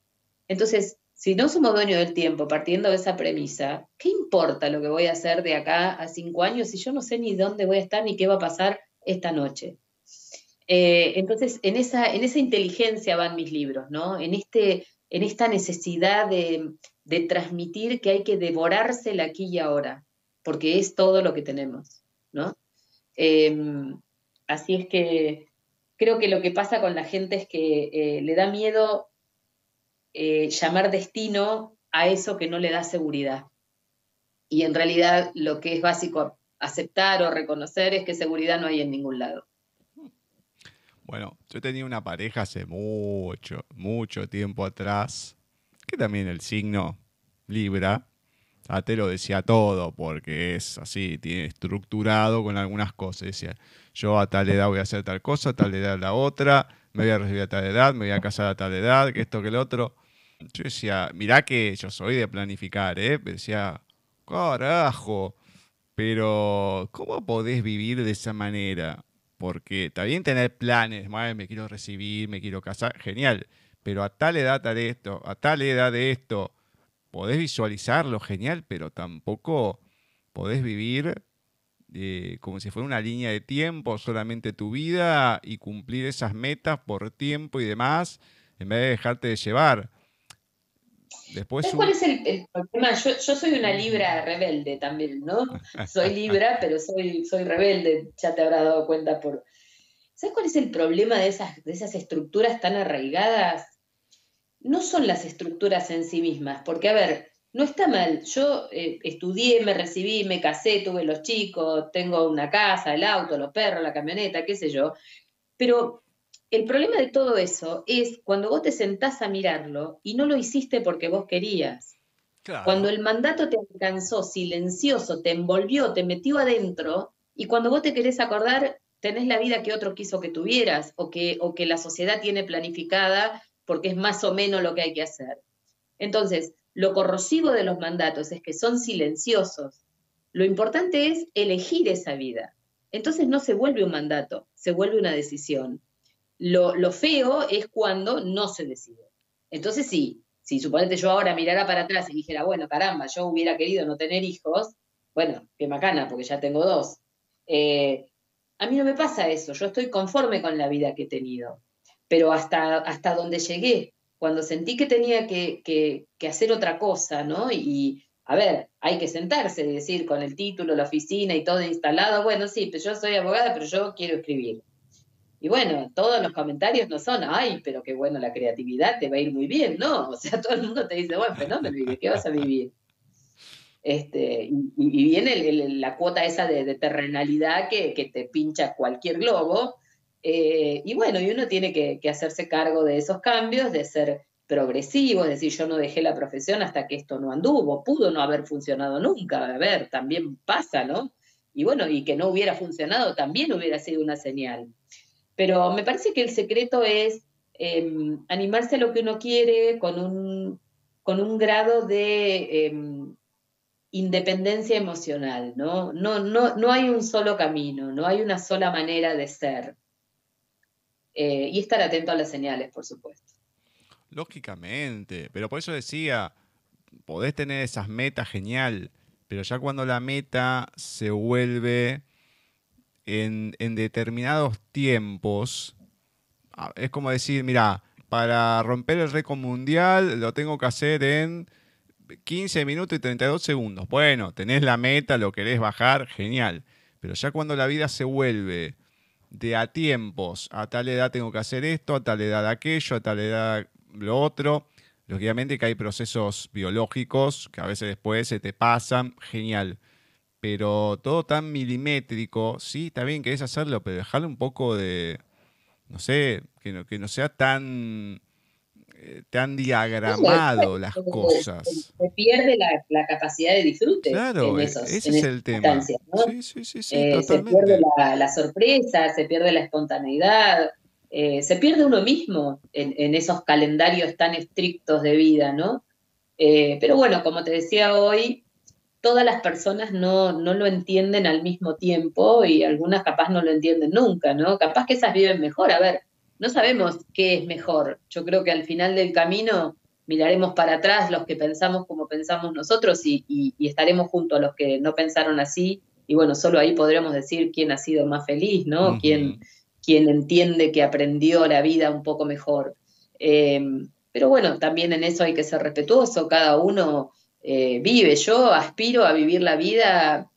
Entonces, si no somos dueños del tiempo, partiendo de esa premisa, ¿qué importa lo que voy a hacer de acá a cinco años si yo no sé ni dónde voy a estar ni qué va a pasar esta noche? Eh, entonces, en esa, en esa inteligencia van mis libros, ¿no? En, este, en esta necesidad de, transmitir que hay que devorarse el aquí y ahora, porque es todo lo que tenemos, ¿no? Em, así es que creo que lo que pasa con la gente es que eh, le da miedo eh, llamar destino a eso que no le da seguridad. Y en realidad lo que es básico aceptar o reconocer es que seguridad no hay en ningún lado. Bueno, yo tenía una pareja hace mucho, mucho tiempo atrás que también el signo Libra, a te lo decía todo, porque es así, tiene estructurado con algunas cosas. Decía, yo a tal edad voy a hacer tal cosa, a tal edad la otra, me voy a recibir a tal edad, me voy a casar a tal edad, que esto, que lo otro. Yo decía, mirá que yo soy de planificar, ¿eh? decía, carajo, pero ¿cómo podés vivir de esa manera? Porque está bien tener planes, me quiero recibir, me quiero casar, genial, pero a tal edad tal esto, a tal edad de esto, podés visualizarlo, genial, pero tampoco podés vivir eh, como si fuera una línea de tiempo, solamente tu vida y cumplir esas metas por tiempo y demás, en vez de dejarte de llevar. Después cuál es el, problema? Yo, soy una libra rebelde también, ¿no? *laughs* Soy libra, pero soy, soy rebelde, ya te habrás dado cuenta por... ¿Sabes cuál es el problema de esas, de esas estructuras tan arraigadas? no son las estructuras en sí mismas, porque a ver, no está mal, yo eh, estudié, me recibí, me casé, tuve los chicos, tengo una casa, el auto, los perros, la camioneta, qué sé yo, pero el problema de todo eso es cuando vos te sentás a mirarlo y no lo hiciste porque vos querías. Cuando el mandato te alcanzó silencioso, te envolvió, te metió adentro, y cuando vos te querés acordar, tenés la vida que otro quiso que tuvieras o que, o que la sociedad tiene planificada porque es más o menos lo que hay que hacer. Entonces, lo corrosivo de los mandatos es que son silenciosos. Lo importante es elegir esa vida. Entonces no se vuelve un mandato, se vuelve una decisión. Lo, feo es cuando no se decide. Entonces sí, si suponete yo ahora mirara para atrás y dijera, bueno, caramba, yo hubiera querido no tener hijos, bueno, qué macana, porque ya tengo dos. Eh, a mí no me pasa eso, yo estoy conforme con la vida que he tenido pero hasta, hasta donde llegué, cuando sentí que tenía que, hacer otra cosa, ¿no? Y, a ver, hay que sentarse, decir, con el título, la oficina y todo instalado, bueno, sí, pero yo soy abogada, pero yo quiero escribir. Y bueno, todos los comentarios no son, ay, pero qué bueno, la creatividad te va a ir muy bien, ¿no? O sea, *laughs* todo el mundo te dice, bueno, fenómeno, ¿qué vas a vivir? Este, y, viene la cuota esa de, terrenalidad que, que, te pincha cualquier globo, eh, y bueno, y uno tiene que, hacerse cargo de esos cambios, de ser progresivo, es decir, yo no dejé la profesión hasta que esto no anduvo, pudo no haber funcionado nunca, a ver, también pasa, ¿no? Y bueno, y que no hubiera funcionado también hubiera sido una señal. Pero me parece que el secreto es em, animarse a lo que uno quiere con un, con un grado de em, independencia emocional, ¿no? No, ¿no? no hay un solo camino, no hay una sola manera de ser. Eh, y estar atento a las señales, por supuesto. Lógicamente, pero por eso decía, podés tener esas metas, genial, pero ya cuando la meta se vuelve en, determinados tiempos, ah, es como decir, mira, para romper el récord mundial lo tengo que hacer en 15 minutos y 32 segundos. Bueno, tenés la meta, lo querés bajar, genial. Pero ya cuando la vida se vuelve de a tiempos, a tal edad tengo que hacer esto, a tal edad aquello, a tal edad lo otro. Lógicamente que hay procesos biológicos que a veces después se te pasan, genial. Pero todo tan milimétrico, sí, está bien, querés hacerlo, pero dejarle un poco de, no sé, que no, que no sea tan, eh, tan diagramado las cosas. Se, pierde la, capacidad de disfrute. Claro, en e, ese es el tema. Sí, sí, sí, sí eh, se pierde la, sorpresa, se pierde la espontaneidad, eh, se pierde uno mismo en, en, esos calendarios tan estrictos de vida, ¿no? pero bueno, como te decía hoy, todas las personas no, lo entienden al mismo tiempo y algunas capaz no lo entienden nunca, ¿no? Capaz que esas viven mejor. A ver, no sabemos qué es mejor. Yo creo que al final del camino miraremos para atrás los que pensamos como pensamos nosotros y, estaremos junto a los que no pensaron así. Y bueno, solo ahí podremos decir quién ha sido más feliz, ¿no? quién, entiende que aprendió la vida un poco mejor. Eh, pero bueno, también en eso hay que ser respetuoso. Cada uno eh, vive. Yo aspiro a vivir la vida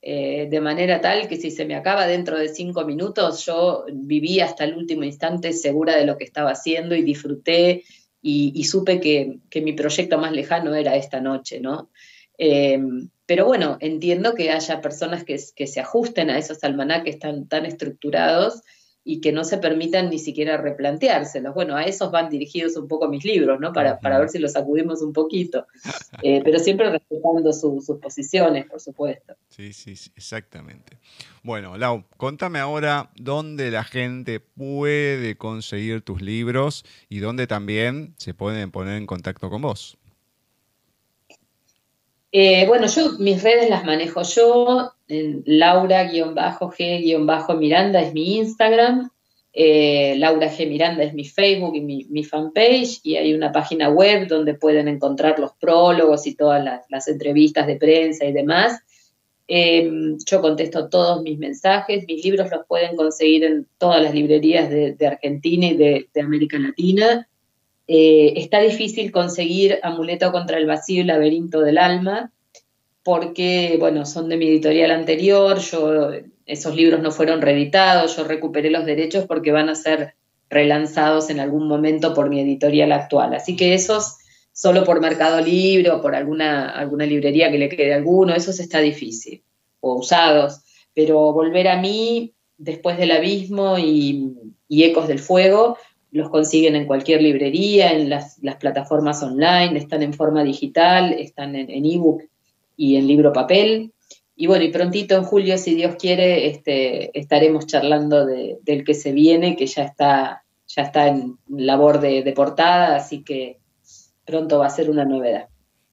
eh, de manera tal que si se me acaba dentro de cinco minutos, yo viví hasta el último instante segura de lo que estaba haciendo y disfruté y, supe que, mi proyecto más lejano era esta noche, ¿no? Eh, pero bueno, entiendo que haya personas que, que, se ajusten a esos almanaques tan, tan estructurados y que no se permitan ni siquiera replanteárselos. Bueno, a esos van dirigidos un poco mis libros, ¿no? Para, para ver si los sacudimos un poquito, *laughs* eh, pero siempre respetando sus posiciones, por supuesto. Sí, sí, sí, exactamente. Bueno, Lau, contame ahora dónde la gente puede conseguir tus libros y dónde también se pueden poner en contacto con vos. Eh, bueno, yo mis redes las manejo yo, Laura-G-Miranda es mi Instagram, eh, Laura G. Miranda es mi Facebook y mi, fanpage, y hay una página web donde pueden encontrar los prólogos y todas las, entrevistas de prensa y demás. Em, yo contesto todos mis mensajes, mis libros los pueden conseguir en todas las librerías de, Argentina y de, América Latina. Eh, está difícil conseguir Amuleto contra el vacío y Laberinto del Alma, porque, bueno, son de mi editorial anterior, yo, esos libros no fueron reeditados, yo recuperé los derechos porque van a ser relanzados en algún momento por mi editorial actual. Así que esos, solo por Mercado Libre o por alguna, alguna librería que le quede alguno, esos está difícil, o usados. Pero volver a mí, después del abismo y, Ecos del Fuego, los consiguen en cualquier librería, en las, plataformas online, están en forma digital, están en ebook y en libro papel. Y bueno, y prontito en julio, si Dios quiere, este, estaremos charlando del que se viene, que ya está, ya está en labor de, portada, así que pronto va a ser una novedad.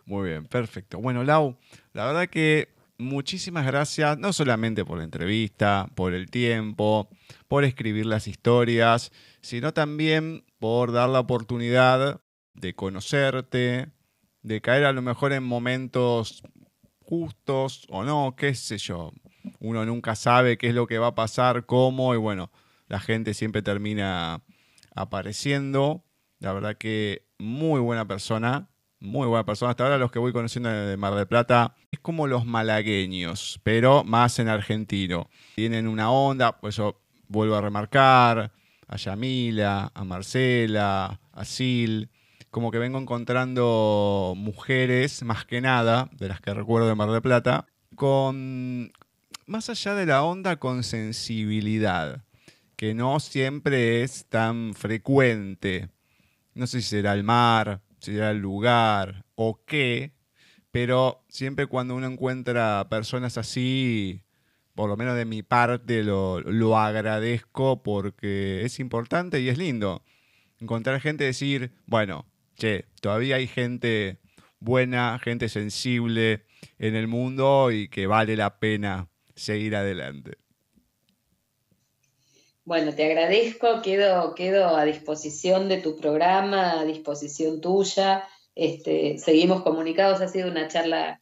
Muy bien, perfecto. Bueno, Lau, la verdad que muchísimas gracias, no solamente por la entrevista, por el tiempo, por escribir las historias, sino también por dar la oportunidad de conocerte, de caer a lo mejor en momentos justos o no, qué sé yo. Uno nunca sabe qué es lo que va a pasar, cómo, y bueno, la gente siempre termina apareciendo. La verdad que muy buena persona, muy buena persona. Hasta ahora los que voy conociendo de Mar del Plata es como los malagueños, pero más en argentino. Tienen una onda, pues yo vuelvo a remarcar a Yamila, a Marcela, a Sil como que vengo encontrando mujeres, más que nada, de las que recuerdo de Mar del Plata, con, más allá de la onda, con sensibilidad, que no siempre es tan frecuente. No sé si será el mar, si será el lugar o qué, pero siempre cuando uno encuentra personas así, por lo menos de mi parte, lo, lo agradezco porque es importante y es lindo. Encontrar gente decir, bueno, che, todavía hay gente buena, gente sensible en el mundo y que vale la pena seguir adelante. Bueno, te agradezco, quedo, quedo a disposición de tu programa, a disposición tuya. Este, seguimos comunicados, ha sido una charla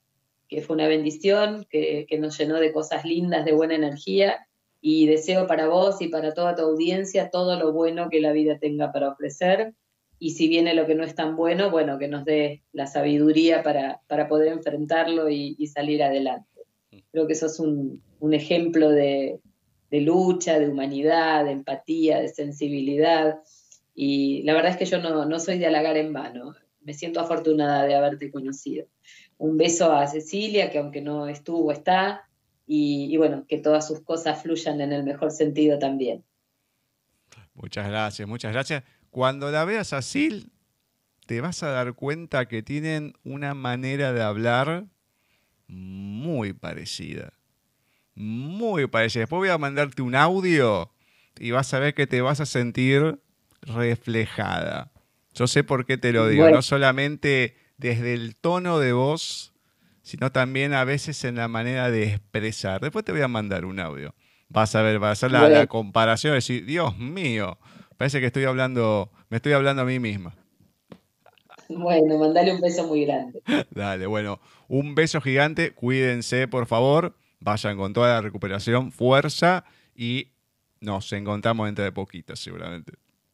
que fue una bendición, que, que nos llenó de cosas lindas, de buena energía, y deseo para vos y para toda tu audiencia todo lo bueno que la vida tenga para ofrecer y si viene lo que no es tan bueno, bueno, que nos dé la sabiduría para, poder enfrentarlo y, salir adelante. Creo que eso es un, ejemplo de, lucha, de humanidad, de empatía, de sensibilidad. Y la verdad es que yo no, no soy de halagar en vano. Me siento afortunada de haberte conocido. Un beso a Cecilia, que aunque no estuvo, está. y, bueno, que todas sus cosas fluyan en el mejor sentido también. Muchas gracias, muchas gracias. Cuando la veas así, te vas a dar cuenta que tienen una manera de hablar muy parecida. Muy parecida. Después voy a mandarte un audio y vas a ver que te vas a sentir reflejada. Yo sé por qué te lo digo, no solamente desde el tono de voz, sino también a veces en la manera de expresar. Después te voy a mandar un audio. Vas a ver, vas a hacer la, comparación y decir, Dios mío, parece que estoy hablando, me estoy hablando a mí misma. Bueno, mandale un beso muy grande. *laughs* Dale, bueno, un beso gigante, cuídense por favor, vayan con toda la recuperación, fuerza y nos encontramos dentro de poquito seguramente.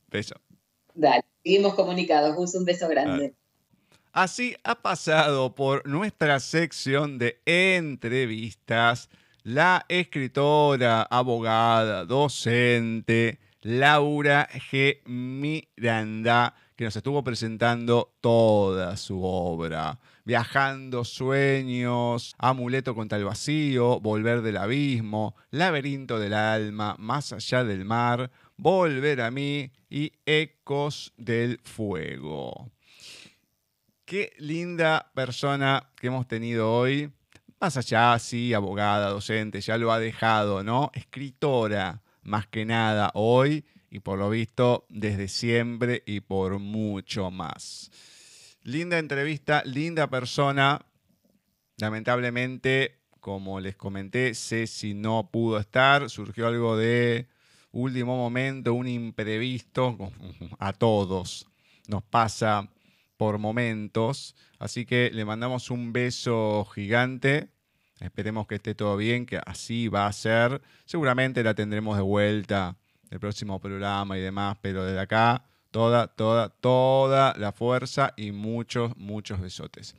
Beso. Dale, seguimos comunicados, un beso grande. Así ha pasado por nuestra sección de entrevistas la escritora, abogada, docente Laura G. Miranda, que nos estuvo presentando toda su obra. Viajando sueños, Amuleto contra el vacío, Volver del abismo, Laberinto del alma, Más allá del mar, Volver a mí y Ecos del fuego. Qué linda persona que hemos tenido hoy. Más allá, sí, abogada, docente, ya lo ha dejado, ¿no? Escritora, más que nada hoy y por lo visto desde siempre y por mucho más. Linda entrevista, linda persona. Lamentablemente, como les comenté, si no pudo estar. Surgió algo de último momento, un imprevisto a todos. Nos pasa por momentos. Así que le mandamos un beso gigante. Esperemos que esté todo bien, que así va a ser. Seguramente la tendremos de vuelta el próximo programa y demás, pero desde acá toda, toda, toda la fuerza y muchos, muchos besotes.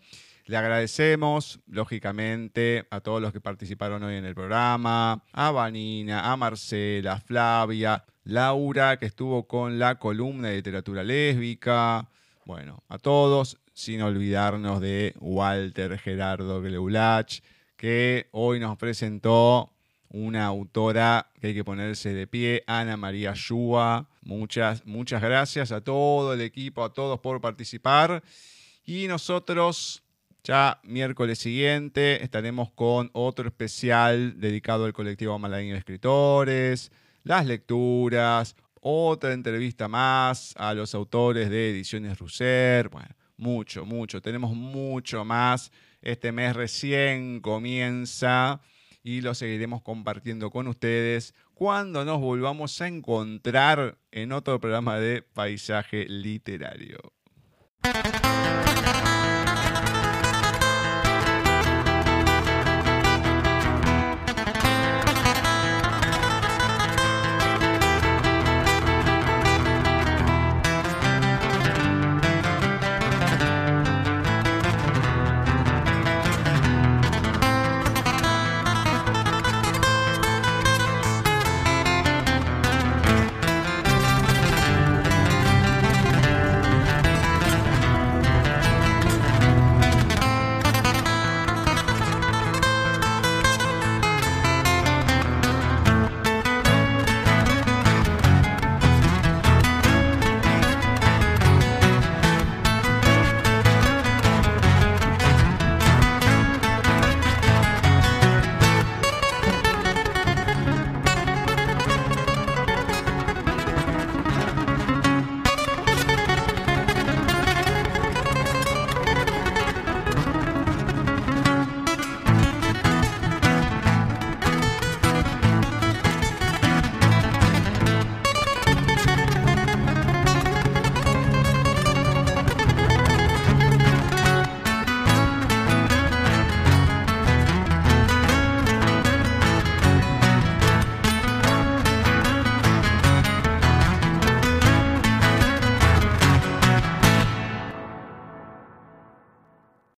Le agradecemos, lógicamente, a todos los que participaron hoy en el programa, a Vanina, a Marcela, a Flavia, Laura, que estuvo con la columna de literatura lésbica, bueno, a todos, sin olvidarnos de Walter Gerardo Gleulach, que hoy nos presentó una autora que hay que ponerse de pie, Ana María Shua. Muchas, muchas gracias a todo el equipo, a todos por participar. Y nosotros ya miércoles siguiente estaremos con otro especial dedicado al colectivo Malagueño de Escritores, las lecturas, otra entrevista más a los autores de Ediciones Russer. Bueno, mucho, mucho. Tenemos mucho más. Este mes recién comienza y lo seguiremos compartiendo con ustedes cuando nos volvamos a encontrar en otro programa de Paisaje Literario.